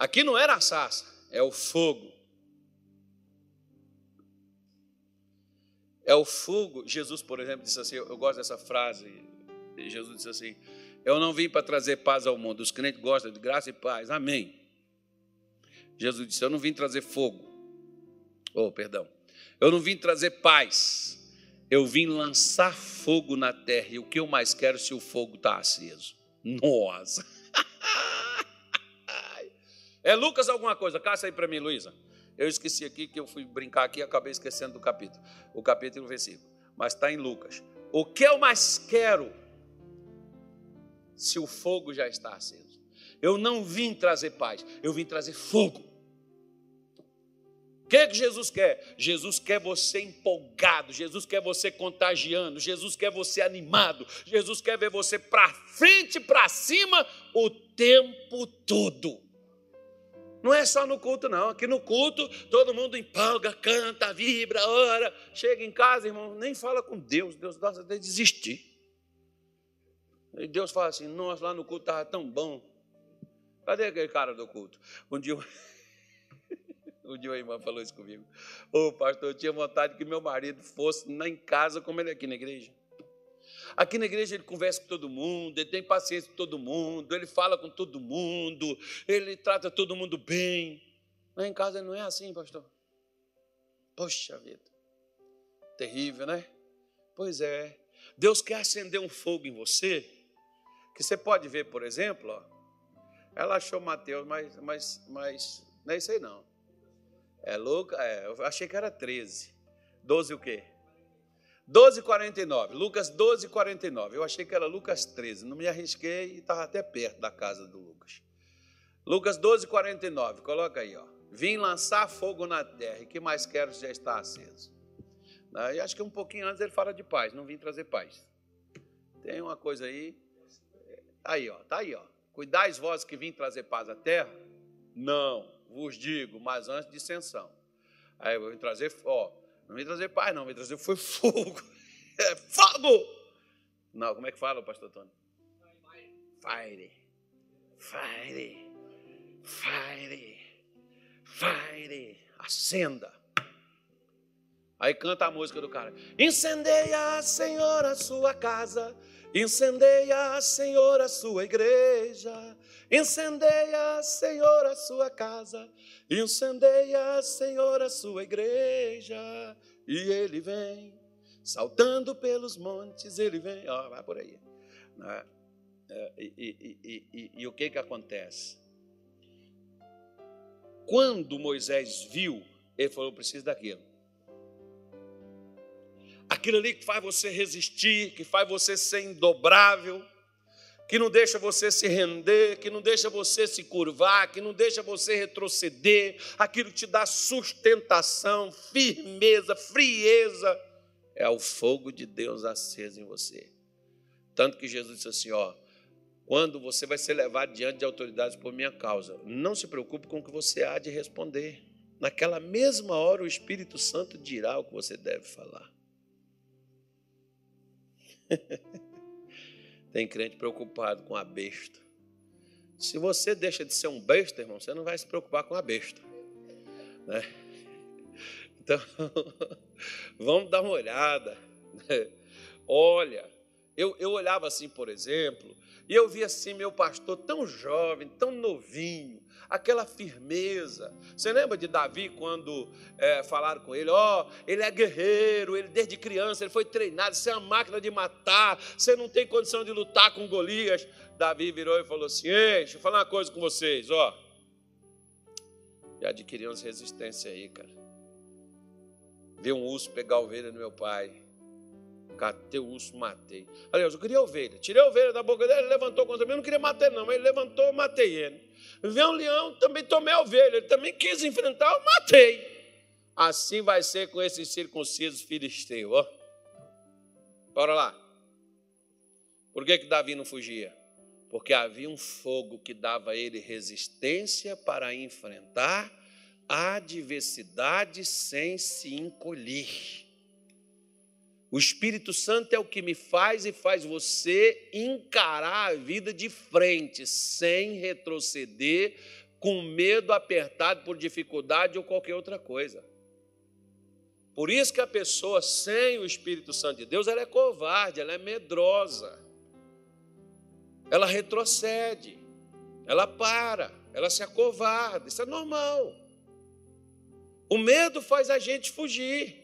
Aqui não era a sassa, é o fogo. É o fogo. Jesus, por exemplo, disse assim: eu gosto dessa frase. Jesus disse assim: Eu não vim para trazer paz ao mundo. Os crentes gostam de graça e paz. Amém. Jesus disse: Eu não vim trazer fogo. Oh, perdão. Eu não vim trazer paz. Eu vim lançar fogo na terra. E o que eu mais quero se o fogo está aceso? Nossa! É Lucas alguma coisa? Caça aí para mim, Luísa. Eu esqueci aqui que eu fui brincar aqui e acabei esquecendo do capítulo. O capítulo e o versículo. Mas está em Lucas. O que eu mais quero se o fogo já está aceso? Eu não vim trazer paz, eu vim trazer fogo. O que, é que Jesus quer? Jesus quer você empolgado, Jesus quer você contagiando, Jesus quer você animado, Jesus quer ver você para frente, para cima o tempo todo. Não é só no culto, não. Aqui no culto, todo mundo empolga, canta, vibra, ora. Chega em casa, irmão, nem fala com Deus. Deus dá até desistir. E Deus fala assim: Nossa, lá no culto estava tão bom. Cadê aquele cara do culto? Um dia, um dia irmã falou isso comigo. Ô oh, pastor, eu tinha vontade que meu marido fosse na em casa como ele aqui na igreja. Aqui na igreja ele conversa com todo mundo, ele tem paciência com todo mundo, ele fala com todo mundo, ele trata todo mundo bem. Lá em casa não é assim, pastor. Poxa vida. Terrível, né? Pois é. Deus quer acender um fogo em você, que você pode ver, por exemplo, ó, ela achou Mateus, mas, mas, mas não é isso aí não. É Lucas, é, eu achei que era 13. 12 o quê? 12, 49. Lucas 12, 49. Eu achei que era Lucas 13. Não me arrisquei e estava até perto da casa do Lucas. Lucas 12, 49. Coloca aí, ó. Vim lançar fogo na terra, e que mais quero já está aceso. Né? E acho que um pouquinho antes ele fala de paz, não vim trazer paz. Tem uma coisa aí. Aí, ó, tá aí, ó. Cuidais vós que vim trazer paz à terra? Não, vos digo, mas antes dissensão. Aí eu vim trazer, ó, não vem trazer paz, não, vem trazer foi fogo. É fogo! Não, como é que fala, pastor Tony? Fire. Fire. Fire. Fire. Acenda. Aí canta a música do cara. Incendeia, Senhor, a sua casa. Incendeia, Senhor, a sua igreja. Incendeia, Senhor, a sua casa. Incendeia, Senhor, a sua igreja. E ele vem, saltando pelos montes, ele vem. Ó, vai por aí. Né? É, e, e, e, o que, que acontece? Quando Moisés viu, ele falou: preciso daquilo aquilo ali que faz você resistir, que faz você ser indobrável, que não deixa você se render, que não deixa você se curvar, que não deixa você retroceder, aquilo que te dá sustentação, firmeza, frieza, é o fogo de Deus aceso em você. Tanto que Jesus disse assim: ó, quando você vai ser levado diante de autoridades por minha causa, não se preocupe com o que você há de responder. Naquela mesma hora, o Espírito Santo dirá o que você deve falar. Tem crente preocupado com a besta. Se você deixa de ser um besta, irmão, você não vai se preocupar com a besta. Né? Então, vamos dar uma olhada. Né? Olha, eu, eu olhava assim, por exemplo, e eu via assim meu pastor tão jovem, tão novinho, aquela firmeza. Você lembra de Davi quando é, falaram com ele: Ó, oh, ele é guerreiro, ele desde criança ele foi treinado, você é uma máquina de matar, você não tem condição de lutar com Golias. Davi virou e falou assim: Ei, deixa eu falar uma coisa com vocês, ó. E adquirimos resistência aí, cara. Vi um urso pegar a ovelha do meu pai. Catei o urso, matei. Aliás, eu queria ovelha. Tirei a ovelha da boca dele, ele levantou contra mim. Eu não queria matar ele, não, mas ele levantou, matei ele. Veio um leão, também tomei a ovelha. Ele também quis enfrentar, eu matei. Assim vai ser com esses circuncisos filisteus. Ó. Bora lá. Por que, que Davi não fugia? Porque havia um fogo que dava a ele resistência para enfrentar a adversidade sem se encolher. O Espírito Santo é o que me faz e faz você encarar a vida de frente, sem retroceder, com medo apertado por dificuldade ou qualquer outra coisa. Por isso que a pessoa sem o Espírito Santo de Deus, ela é covarde, ela é medrosa. Ela retrocede, ela para, ela se acovarda, isso é normal. O medo faz a gente fugir.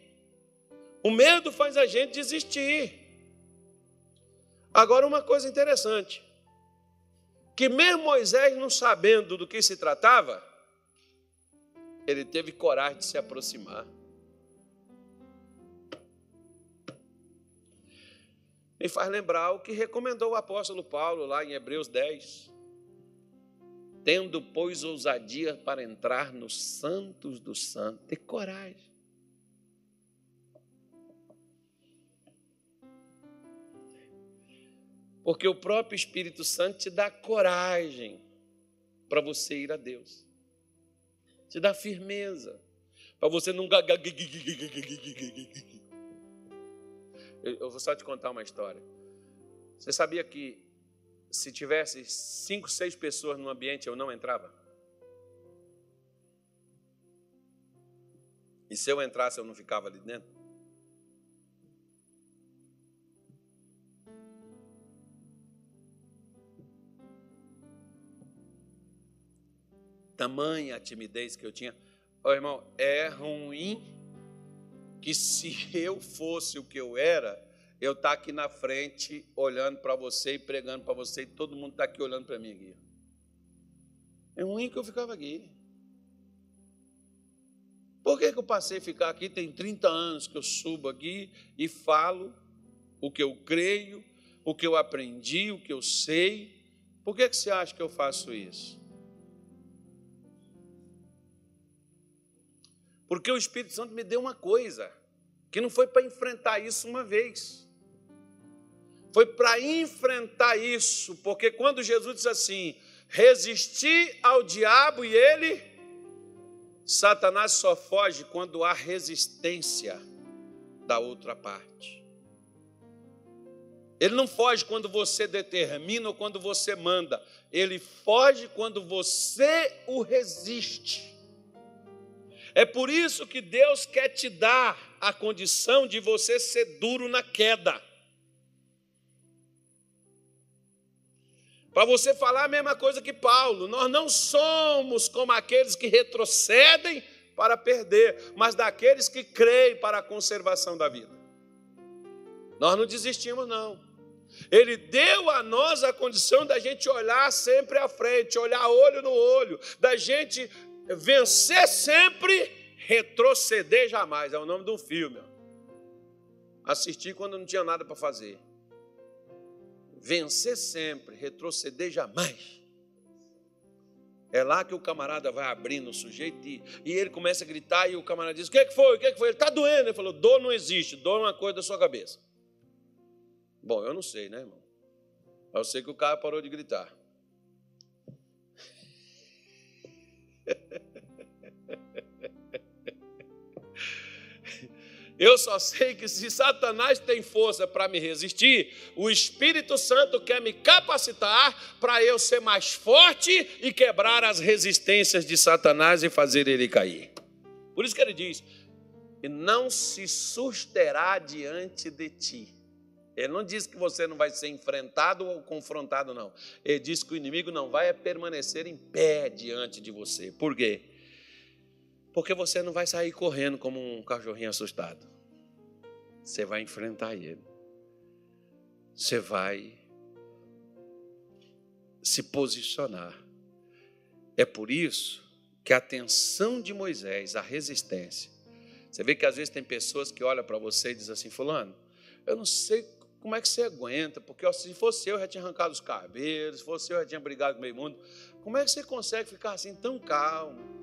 O medo faz a gente desistir. Agora, uma coisa interessante: que mesmo Moisés, não sabendo do que se tratava, ele teve coragem de se aproximar. Me faz lembrar o que recomendou o apóstolo Paulo lá em Hebreus 10. Tendo, pois, ousadia para entrar nos santos dos santos, ter coragem. Porque o próprio Espírito Santo te dá coragem para você ir a Deus. te dá firmeza. Para você não. Eu vou só te contar uma história. Você sabia que se tivesse cinco, seis pessoas no ambiente, eu não entrava? E se eu entrasse, eu não ficava ali dentro? Tamanha timidez que eu tinha. Ô, irmão, é ruim que se eu fosse o que eu era, eu estar tá aqui na frente olhando para você e pregando para você e todo mundo está aqui olhando para mim aqui. É ruim que eu ficava aqui. Por que, que eu passei a ficar aqui? Tem 30 anos que eu subo aqui e falo o que eu creio, o que eu aprendi, o que eu sei. Por que, que você acha que eu faço isso? Porque o Espírito Santo me deu uma coisa, que não foi para enfrentar isso uma vez. Foi para enfrentar isso, porque quando Jesus disse assim: resisti ao diabo e ele Satanás só foge quando há resistência da outra parte. Ele não foge quando você determina ou quando você manda. Ele foge quando você o resiste. É por isso que Deus quer te dar a condição de você ser duro na queda. Para você falar a mesma coisa que Paulo, nós não somos como aqueles que retrocedem para perder, mas daqueles que creem para a conservação da vida. Nós não desistimos, não. Ele deu a nós a condição da gente olhar sempre à frente, olhar olho no olho, da gente vencer sempre, retroceder jamais. É o nome do filme. Assistir quando não tinha nada para fazer vencer sempre, retroceder jamais. É lá que o camarada vai abrindo o sujeito e, e ele começa a gritar e o camarada diz: O que, que foi? O que, que foi? Ele está doendo. Ele falou: Dor não existe, dor é uma coisa da sua cabeça. Bom, eu não sei, né, irmão? Eu sei que o cara parou de gritar. Eu só sei que se Satanás tem força para me resistir, o Espírito Santo quer me capacitar para eu ser mais forte e quebrar as resistências de Satanás e fazer ele cair. Por isso que ele diz: e não se susterá diante de ti. Ele não diz que você não vai ser enfrentado ou confrontado, não. Ele diz que o inimigo não vai permanecer em pé diante de você. Por quê? Porque você não vai sair correndo como um cachorrinho assustado. Você vai enfrentar ele. Você vai se posicionar. É por isso que a atenção de Moisés, a resistência. Você vê que às vezes tem pessoas que olham para você e dizem assim: Fulano, eu não sei como é que você aguenta, porque se fosse eu, eu já tinha arrancado os cabelos, se fosse eu, eu já tinha brigado com o meio mundo. Como é que você consegue ficar assim tão calmo?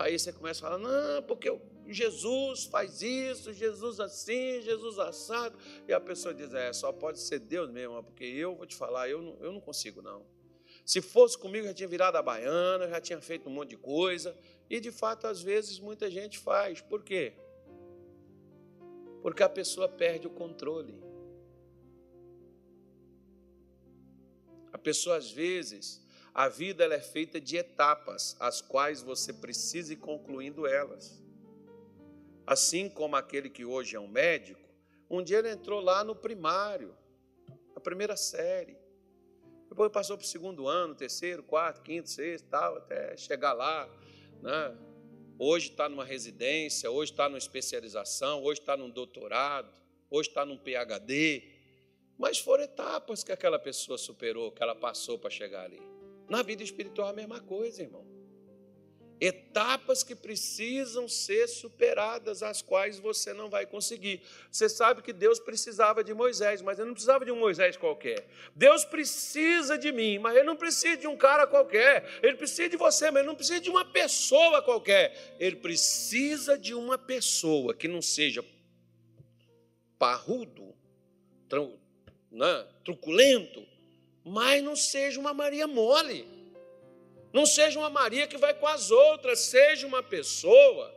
Aí você começa a falar, não, porque Jesus faz isso, Jesus assim, Jesus assado. E a pessoa diz, é, só pode ser Deus mesmo, porque eu vou te falar, eu não, eu não consigo não. Se fosse comigo, já tinha virado a baiana, já tinha feito um monte de coisa. E de fato, às vezes, muita gente faz. Por quê? Porque a pessoa perde o controle. A pessoa, às vezes, a vida ela é feita de etapas, as quais você precisa ir concluindo elas. Assim como aquele que hoje é um médico, um dia ele entrou lá no primário, a primeira série. Depois passou para o segundo ano, terceiro, quarto, quinto, sexto, tal, até chegar lá. Né? Hoje está numa residência, hoje está numa especialização, hoje está num doutorado, hoje está num PhD. Mas foram etapas que aquela pessoa superou, que ela passou para chegar ali. Na vida espiritual é a mesma coisa, irmão. Etapas que precisam ser superadas, as quais você não vai conseguir. Você sabe que Deus precisava de Moisés, mas ele não precisava de um Moisés qualquer. Deus precisa de mim, mas ele não precisa de um cara qualquer. Ele precisa de você, mas ele não precisa de uma pessoa qualquer. Ele precisa de uma pessoa que não seja parrudo, né, truculento, mas não seja uma Maria mole. Não seja uma Maria que vai com as outras, seja uma pessoa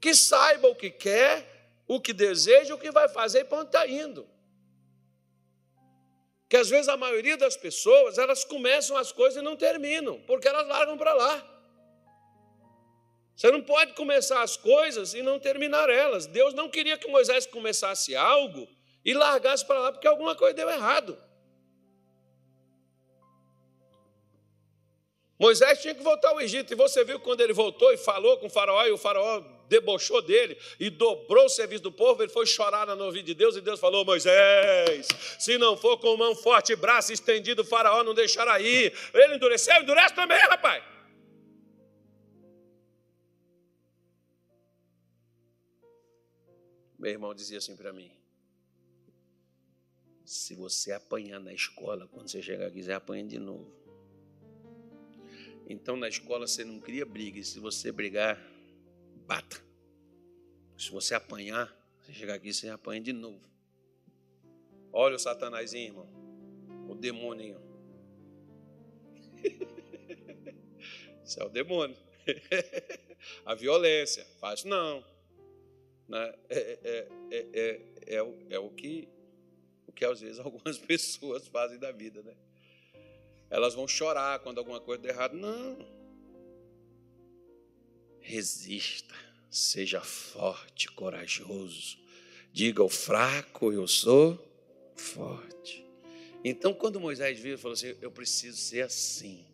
que saiba o que quer, o que deseja, o que vai fazer e para onde está indo. Que às vezes a maioria das pessoas, elas começam as coisas e não terminam, porque elas largam para lá. Você não pode começar as coisas e não terminar elas. Deus não queria que Moisés começasse algo e largasse para lá porque alguma coisa deu errado. Moisés tinha que voltar ao Egito, e você viu quando ele voltou e falou com o faraó, e o faraó debochou dele e dobrou o serviço do povo, ele foi chorar na ouvido de Deus, e Deus falou: Moisés, se não for com mão forte e braço estendido, o faraó não deixará ir. Ele endureceu, endurece também, rapaz. Meu irmão dizia assim para mim: se você apanhar na escola, quando você chegar aqui, você apanha de novo. Então na escola você não cria briga, e se você brigar, bata. Se você apanhar, você chegar aqui, você apanha de novo. Olha o satanazinho, irmão. O demônio. Isso é o demônio. A violência. Faz não. Né? É, é, é, é, é, o, é o que o que às vezes algumas pessoas fazem da vida, né? Elas vão chorar quando alguma coisa der errado. Não. Resista, seja forte, corajoso. Diga ao fraco, eu sou forte. Então, quando Moisés viu, falou assim: Eu preciso ser assim.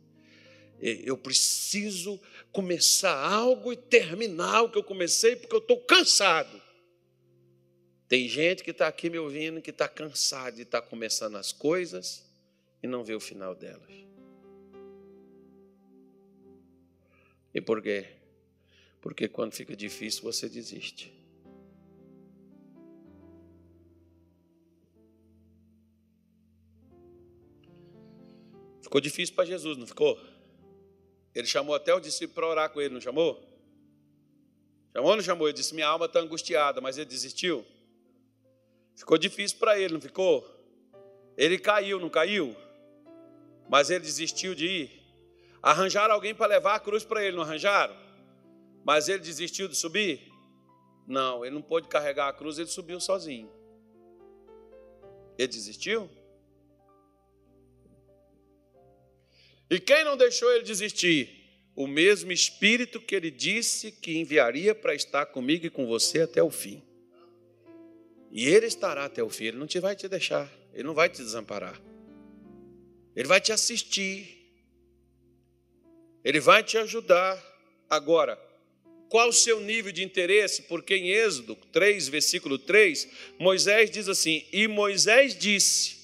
Eu preciso começar algo e terminar o que eu comecei, porque eu estou cansado. Tem gente que está aqui me ouvindo que está cansado de estar tá começando as coisas e não vê o final delas. E por quê? Porque quando fica difícil você desiste. Ficou difícil para Jesus, não ficou? Ele chamou até o discípulo para orar com ele, não chamou? Chamou ou não chamou? Ele disse: Minha alma está angustiada, mas ele desistiu. Ficou difícil para ele, não ficou? Ele caiu, não caiu? Mas ele desistiu de ir. Arranjaram alguém para levar a cruz para ele, não arranjaram? Mas ele desistiu de subir? Não, ele não pôde carregar a cruz, ele subiu sozinho. Ele desistiu? E quem não deixou ele desistir? O mesmo Espírito que ele disse que enviaria para estar comigo e com você até o fim. E ele estará até o fim, ele não te vai te deixar, ele não vai te desamparar. Ele vai te assistir. Ele vai te ajudar. Agora, qual o seu nível de interesse? Porque em Êxodo 3, versículo 3, Moisés diz assim: E Moisés disse: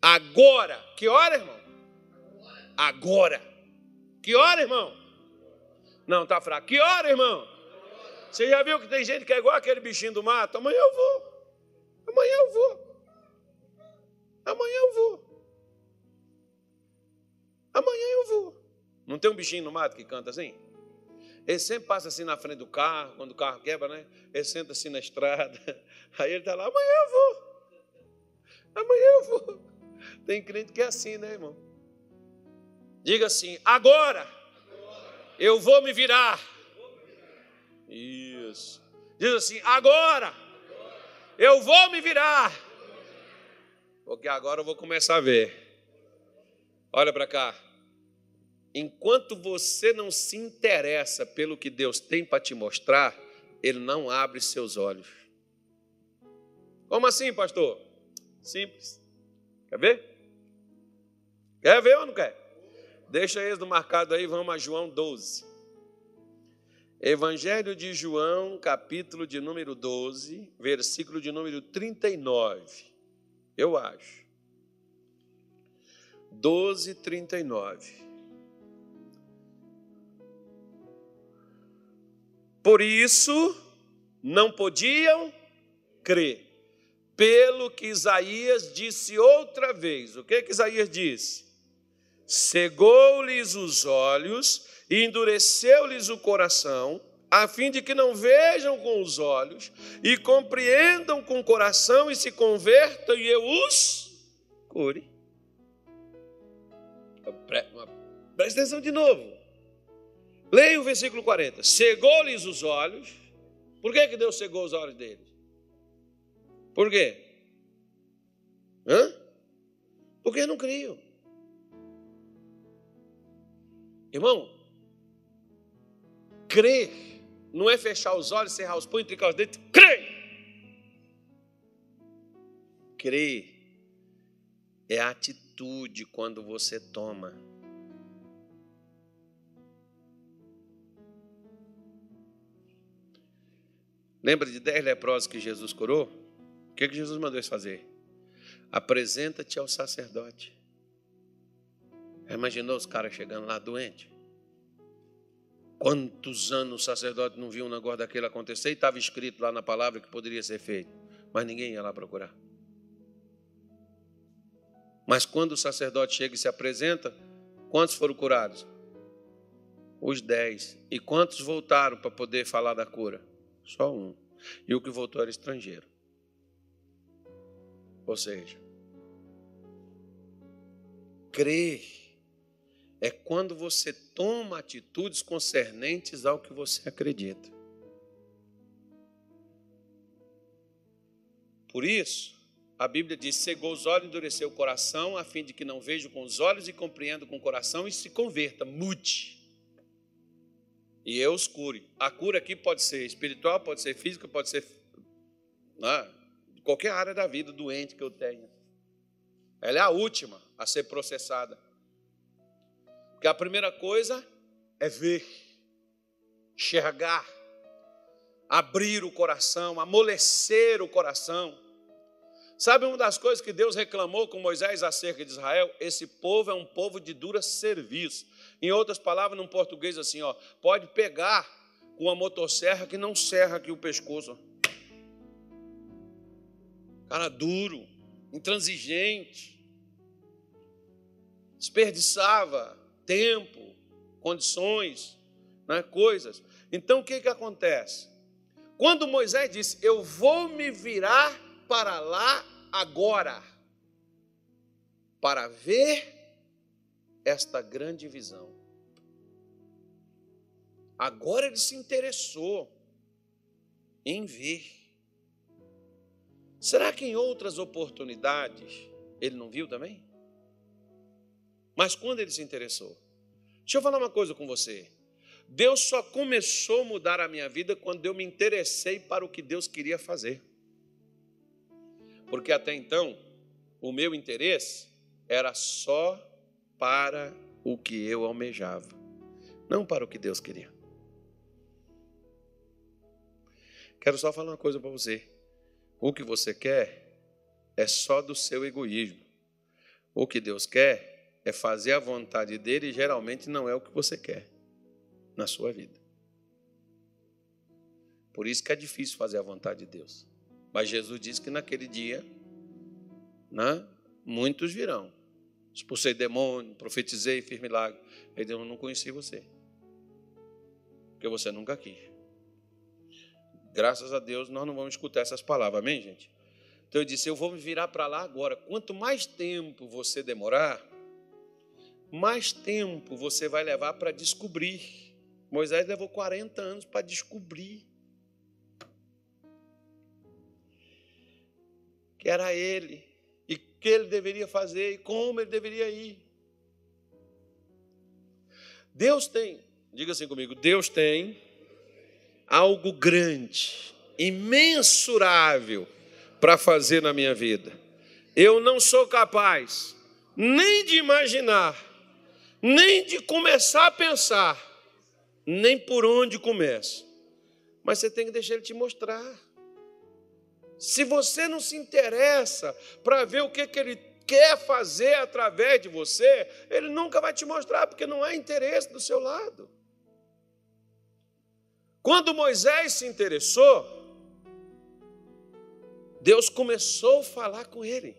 Agora, que hora, irmão? Agora. Que hora, irmão? Não, tá fraco. Que hora, irmão? Você já viu que tem gente que é igual aquele bichinho do mato? Amanhã eu vou. Amanhã eu vou. Amanhã eu vou. Amanhã eu vou. Não tem um bichinho no mato que canta assim? Ele sempre passa assim na frente do carro, quando o carro quebra, né? Ele senta assim na estrada. Aí ele está lá, amanhã eu vou. Amanhã eu vou. Tem crente que é assim, né, irmão? Diga assim, agora eu vou me virar. Isso. Diz assim, agora eu vou me virar. Porque agora eu vou começar a ver. Olha para cá. Enquanto você não se interessa pelo que Deus tem para te mostrar, Ele não abre seus olhos. Como assim, pastor? Simples. Quer ver? Quer ver ou não quer? Deixa do marcado aí, vamos a João 12. Evangelho de João, capítulo de número 12, versículo de número 39. Eu acho. 12, 39. Por isso, não podiam crer, pelo que Isaías disse outra vez. O que, que Isaías disse? Cegou-lhes os olhos e endureceu-lhes o coração, a fim de que não vejam com os olhos e compreendam com o coração e se convertam e eu os cure Presta atenção de novo. Leia o versículo 40. Cegou-lhes os olhos. Por que, que Deus cegou os olhos deles? Por quê? Hã? Porque não criam. Irmão, crer não é fechar os olhos, cerrar os punhos, tricar os dedos. Crer! Crer é a atitude quando você toma. Lembra de dez leprosos que Jesus curou? O que, que Jesus mandou eles fazer? Apresenta-te ao sacerdote. Imaginou os caras chegando lá doente? Quantos anos o sacerdote não viu um negócio daquele acontecer e estava escrito lá na palavra que poderia ser feito, mas ninguém ia lá procurar. Mas quando o sacerdote chega e se apresenta, quantos foram curados? Os dez. E quantos voltaram para poder falar da cura? Só um. E o que voltou era estrangeiro. Ou seja, crer é quando você toma atitudes concernentes ao que você acredita. Por isso, a Bíblia diz: cegou os olhos, endureceu o coração, a fim de que não veja com os olhos e compreenda com o coração e se converta, mude. E eu os cure. A cura aqui pode ser espiritual, pode ser física, pode ser né, qualquer área da vida doente que eu tenha. Ela é a última a ser processada. Porque a primeira coisa é ver, enxergar, abrir o coração, amolecer o coração. Sabe uma das coisas que Deus reclamou com Moisés acerca de Israel? Esse povo é um povo de dura serviço. Em outras palavras, num português assim, ó, pode pegar com uma motosserra que não serra aqui o pescoço. Cara duro, intransigente, desperdiçava tempo, condições, né, coisas. Então o que, que acontece? Quando Moisés disse: Eu vou me virar para lá agora, para ver esta grande visão. Agora ele se interessou em ver. Será que em outras oportunidades ele não viu também? Mas quando ele se interessou? Deixa eu falar uma coisa com você. Deus só começou a mudar a minha vida quando eu me interessei para o que Deus queria fazer. Porque até então, o meu interesse era só para o que eu almejava, não para o que Deus queria. Quero só falar uma coisa para você. O que você quer é só do seu egoísmo. O que Deus quer é fazer a vontade dele e geralmente não é o que você quer na sua vida. Por isso que é difícil fazer a vontade de Deus. Mas Jesus disse que naquele dia, né, muitos virão. Expulsei demônio, profetizei, fiz milagre. Ele disse, eu não conheci você. Porque você nunca quis. Graças a Deus nós não vamos escutar essas palavras, amém, gente? Então eu disse, eu vou me virar para lá agora. Quanto mais tempo você demorar, mais tempo você vai levar para descobrir. Moisés levou 40 anos para descobrir que era ele e que ele deveria fazer e como ele deveria ir. Deus tem, diga assim comigo, Deus tem algo grande, imensurável para fazer na minha vida. Eu não sou capaz nem de imaginar nem de começar a pensar, nem por onde começa. Mas você tem que deixar ele te mostrar. Se você não se interessa para ver o que, que ele quer fazer através de você, ele nunca vai te mostrar, porque não há interesse do seu lado. Quando Moisés se interessou, Deus começou a falar com ele.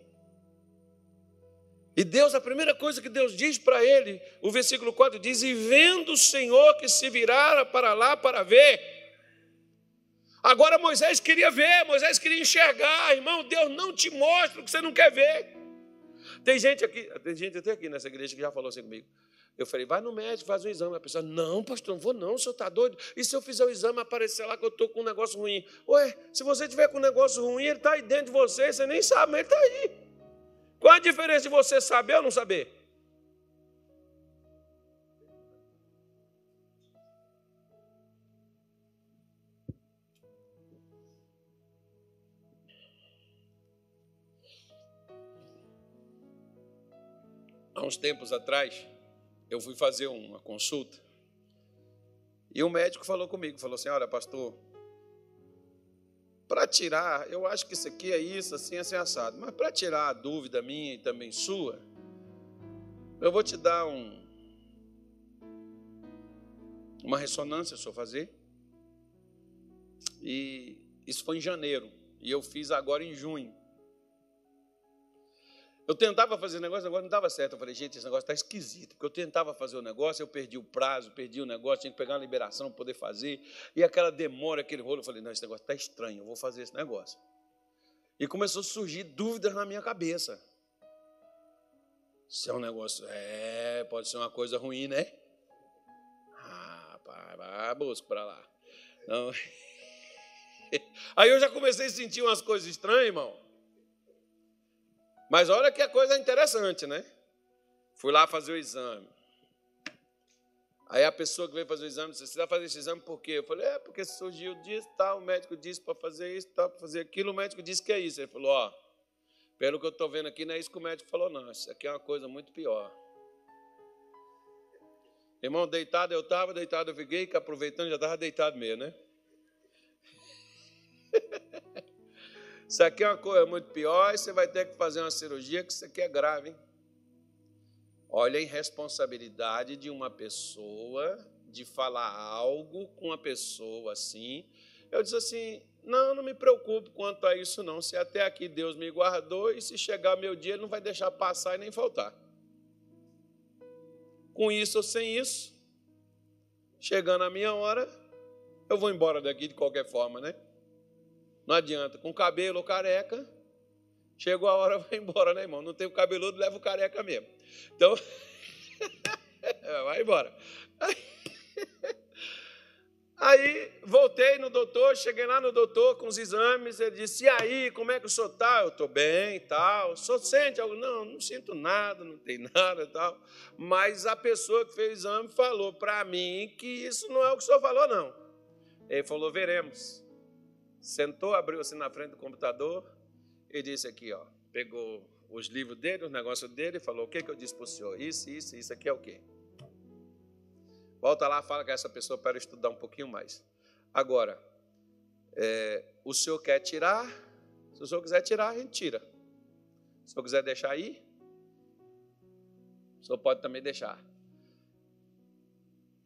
E Deus, a primeira coisa que Deus diz para ele, o versículo 4 diz: E vendo o Senhor que se virara para lá para ver. Agora Moisés queria ver, Moisés queria enxergar, irmão. Deus não te mostra o que você não quer ver. Tem gente aqui, tem gente até aqui nessa igreja que já falou assim comigo. Eu falei, vai no médico, faz o exame. A pessoa, não, pastor, não vou não, o senhor está doido? E se eu fizer o exame aparecer lá que eu estou com um negócio ruim? Ué, se você tiver com um negócio ruim, ele está aí dentro de você, você nem sabe, mas ele está aí. Qual a diferença de você saber ou não saber? Uns tempos atrás, eu fui fazer uma consulta e o médico falou comigo, falou assim, olha pastor, para tirar, eu acho que isso aqui é isso, assim, assim, assado, mas para tirar a dúvida minha e também sua, eu vou te dar um, uma ressonância, eu fazer, e isso foi em janeiro, e eu fiz agora em junho. Eu tentava fazer negócio, agora não dava certo. Eu falei, gente, esse negócio está esquisito. Porque eu tentava fazer o negócio, eu perdi o prazo, perdi o negócio, tinha que pegar uma liberação para poder fazer. E aquela demora, aquele rolo, eu falei, não, esse negócio está estranho, eu vou fazer esse negócio. E começou a surgir dúvidas na minha cabeça. Se é um negócio, é, pode ser uma coisa ruim, né? Ah, pai, vai, busca para lá. Não. Aí eu já comecei a sentir umas coisas estranhas, irmão. Mas olha que a coisa é interessante, né? Fui lá fazer o exame. Aí a pessoa que veio fazer o exame disse: Você vai fazer esse exame por quê? Eu falei: É, porque surgiu disso, tal. O médico disse para fazer isso, tal, para fazer aquilo. O médico disse que é isso. Ele falou: Ó, pelo que eu estou vendo aqui, não é isso que o médico falou, não. Isso aqui é uma coisa muito pior. Irmão, deitado eu estava, deitado eu fiquei, que aproveitando já estava deitado mesmo, né? Isso aqui é uma coisa muito pior e você vai ter que fazer uma cirurgia, que isso aqui é grave, hein? Olha a irresponsabilidade de uma pessoa de falar algo com uma pessoa assim. Eu disse assim: não, não me preocupo quanto a isso, não. Se até aqui Deus me guardou e se chegar meu dia, Ele não vai deixar passar e nem faltar. Com isso ou sem isso, chegando a minha hora, eu vou embora daqui de qualquer forma, né? Não adianta, com cabelo ou careca, chegou a hora, vai embora, né, irmão? Não tem o cabeludo, leva o careca mesmo. Então, vai embora. Aí voltei no doutor, cheguei lá no doutor com os exames, ele disse: E aí, como é que o senhor está? Eu estou bem e tal. O senhor sente algo? Não, não sinto nada, não tem nada e tal. Mas a pessoa que fez o exame falou para mim que isso não é o que o senhor falou, não. Ele falou: Veremos. Sentou, abriu assim na frente do computador e disse aqui, ó, pegou os livros dele, os negócios dele e falou: O que, que eu disse para o senhor? Isso, isso, isso aqui é o quê? Volta lá, fala com essa pessoa para estudar um pouquinho mais. Agora, é, o senhor quer tirar? Se o senhor quiser tirar, a gente tira. Se o senhor quiser deixar aí, o senhor pode também deixar.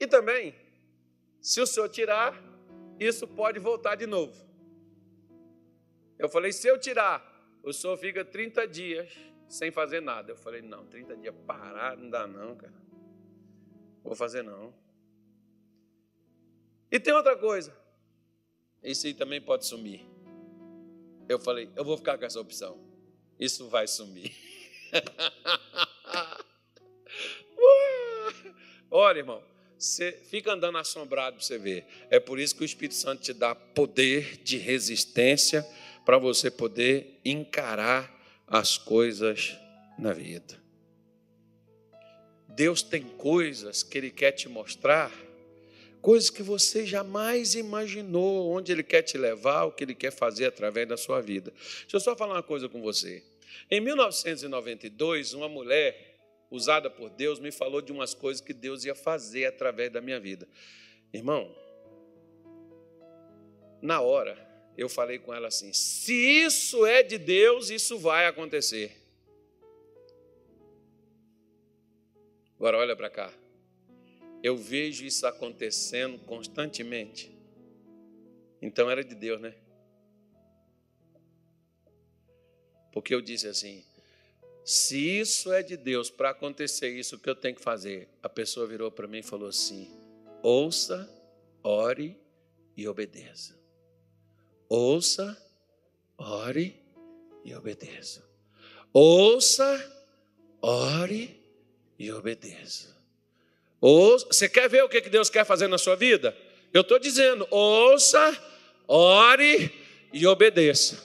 E também, se o senhor tirar, isso pode voltar de novo. Eu falei, se eu tirar, o senhor fica 30 dias sem fazer nada. Eu falei, não, 30 dias parar, não dá não, cara. Vou fazer não. E tem outra coisa. Isso aí também pode sumir. Eu falei, eu vou ficar com essa opção. Isso vai sumir. Olha, irmão, você fica andando assombrado para você ver. É por isso que o Espírito Santo te dá poder de resistência para você poder encarar as coisas na vida. Deus tem coisas que Ele quer te mostrar, coisas que você jamais imaginou, onde Ele quer te levar, o que Ele quer fazer através da sua vida. Deixa eu só falar uma coisa com você. Em 1992, uma mulher usada por Deus me falou de umas coisas que Deus ia fazer através da minha vida. Irmão, na hora, eu falei com ela assim: se isso é de Deus, isso vai acontecer. Agora olha para cá. Eu vejo isso acontecendo constantemente. Então era de Deus, né? Porque eu disse assim: se isso é de Deus para acontecer isso, o que eu tenho que fazer? A pessoa virou para mim e falou assim: ouça, ore e obedeça. Ouça, ore e obedeça. Ouça, ore e obedeça. Ou, você quer ver o que Deus quer fazer na sua vida? Eu estou dizendo, ouça, ore e obedeça.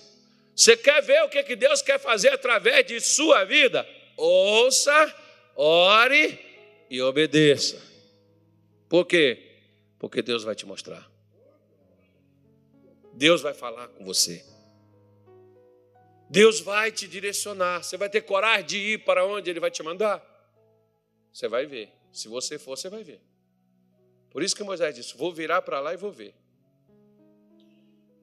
Você quer ver o que Deus quer fazer através de sua vida? Ouça, ore e obedeça. Por quê? Porque Deus vai te mostrar. Deus vai falar com você. Deus vai te direcionar. Você vai ter coragem de ir para onde Ele vai te mandar? Você vai ver. Se você for, você vai ver. Por isso que Moisés disse: Vou virar para lá e vou ver.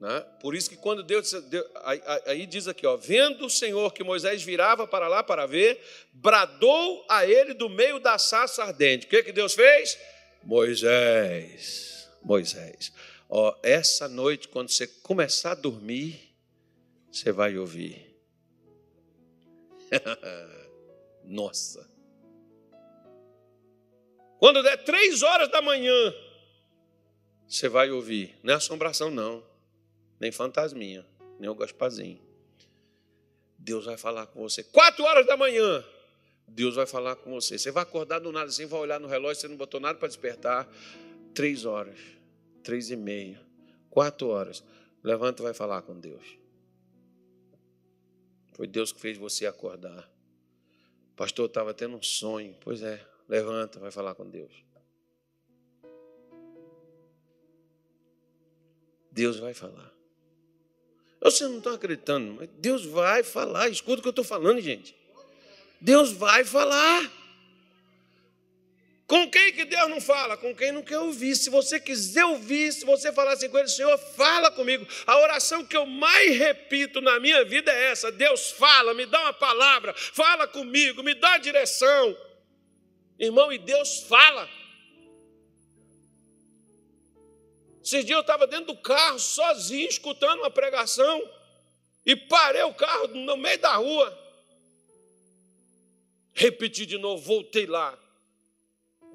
Né? Por isso que quando Deus, Deus aí, aí, diz aqui, ó, vendo o Senhor que Moisés virava para lá para ver, bradou a ele do meio da sarça ardente. O que, que Deus fez? Moisés, Moisés. Ó, essa noite, quando você começar a dormir, você vai ouvir. Nossa. Quando der três horas da manhã, você vai ouvir. Não é assombração, não. Nem fantasminha, nem o Gaspazinho. Deus vai falar com você. Quatro horas da manhã, Deus vai falar com você. Você vai acordar do nada assim, vai olhar no relógio, você não botou nada para despertar. Três horas, três e meia, quatro horas. Levanta e vai falar com Deus. Foi Deus que fez você acordar. Pastor estava tendo um sonho. Pois é, levanta, vai falar com Deus. Deus vai falar. Vocês não estão acreditando, mas Deus vai falar. Escuta o que eu estou falando, gente. Deus vai falar. Com quem que Deus não fala? Com quem não quer ouvir. Se você quiser ouvir, se você falar assim com ele, Senhor, fala comigo. A oração que eu mais repito na minha vida é essa: Deus fala, me dá uma palavra, fala comigo, me dá direção. Irmão, e Deus fala. Esses dias eu estava dentro do carro, sozinho, escutando uma pregação, e parei o carro no meio da rua. Repeti de novo, voltei lá.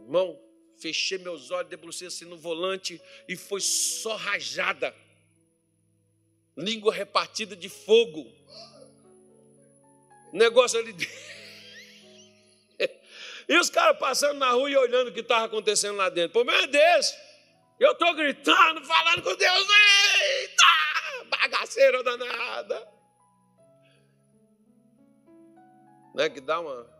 Irmão, fechei meus olhos, debrucei assim no volante e foi só rajada. Língua repartida de fogo. Negócio ali. e os caras passando na rua e olhando o que estava acontecendo lá dentro. Pô, meu Deus! Eu estou gritando, falando com Deus. Eita! Bagaceira danada. Não é que dá uma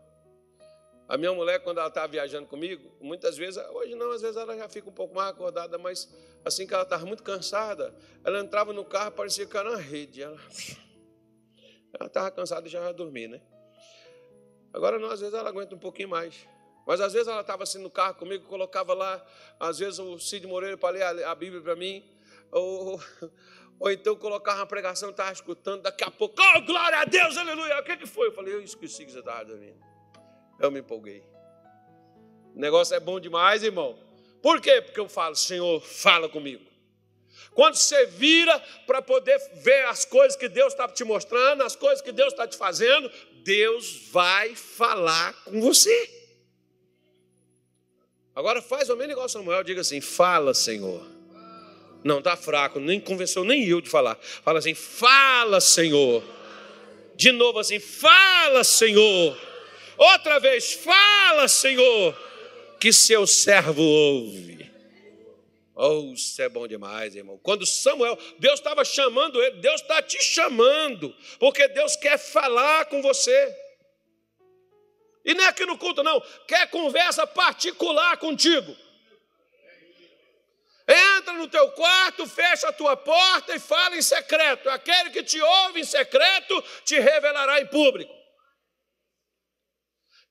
a minha mulher, quando ela estava viajando comigo, muitas vezes, hoje não, às vezes ela já fica um pouco mais acordada, mas assim que ela estava muito cansada, ela entrava no carro, parecia que era uma rede. Ela estava cansada e já ia dormir, né? Agora não, às vezes ela aguenta um pouquinho mais. Mas às vezes ela estava assim no carro comigo, colocava lá, às vezes o Cid Moreira para ler a, Bíblia para mim, ou, ou então colocava uma pregação, estava escutando, daqui a pouco, oh, glória a Deus, aleluia, o que, que foi? Eu falei, eu esqueci que você estava dormindo. Eu me empolguei. O negócio é bom demais, irmão. Por quê? Porque eu falo, Senhor, fala comigo. Quando você vira para poder ver as coisas que Deus está te mostrando, as coisas que Deus está te fazendo, Deus vai falar com você. Agora faz o mesmo igual Samuel, diga assim: fala, Senhor. Não, está fraco, nem convenceu nem eu de falar. Fala assim: fala, Senhor. De novo assim: fala, Senhor. Outra vez, fala, Senhor, que seu servo ouve. Oh, isso é bom demais, irmão. Quando Samuel, Deus estava chamando ele, Deus está te chamando, porque Deus quer falar com você. E não é aqui no culto, não, quer conversa particular contigo. Entra no teu quarto, fecha a tua porta e fala em secreto. Aquele que te ouve em secreto te revelará em público.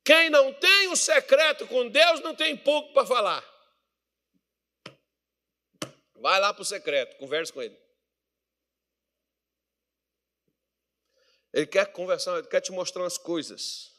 Quem não tem o secreto com Deus não tem pouco para falar. Vai lá para o secreto, converse com ele. Ele quer conversar, ele quer te mostrar as coisas.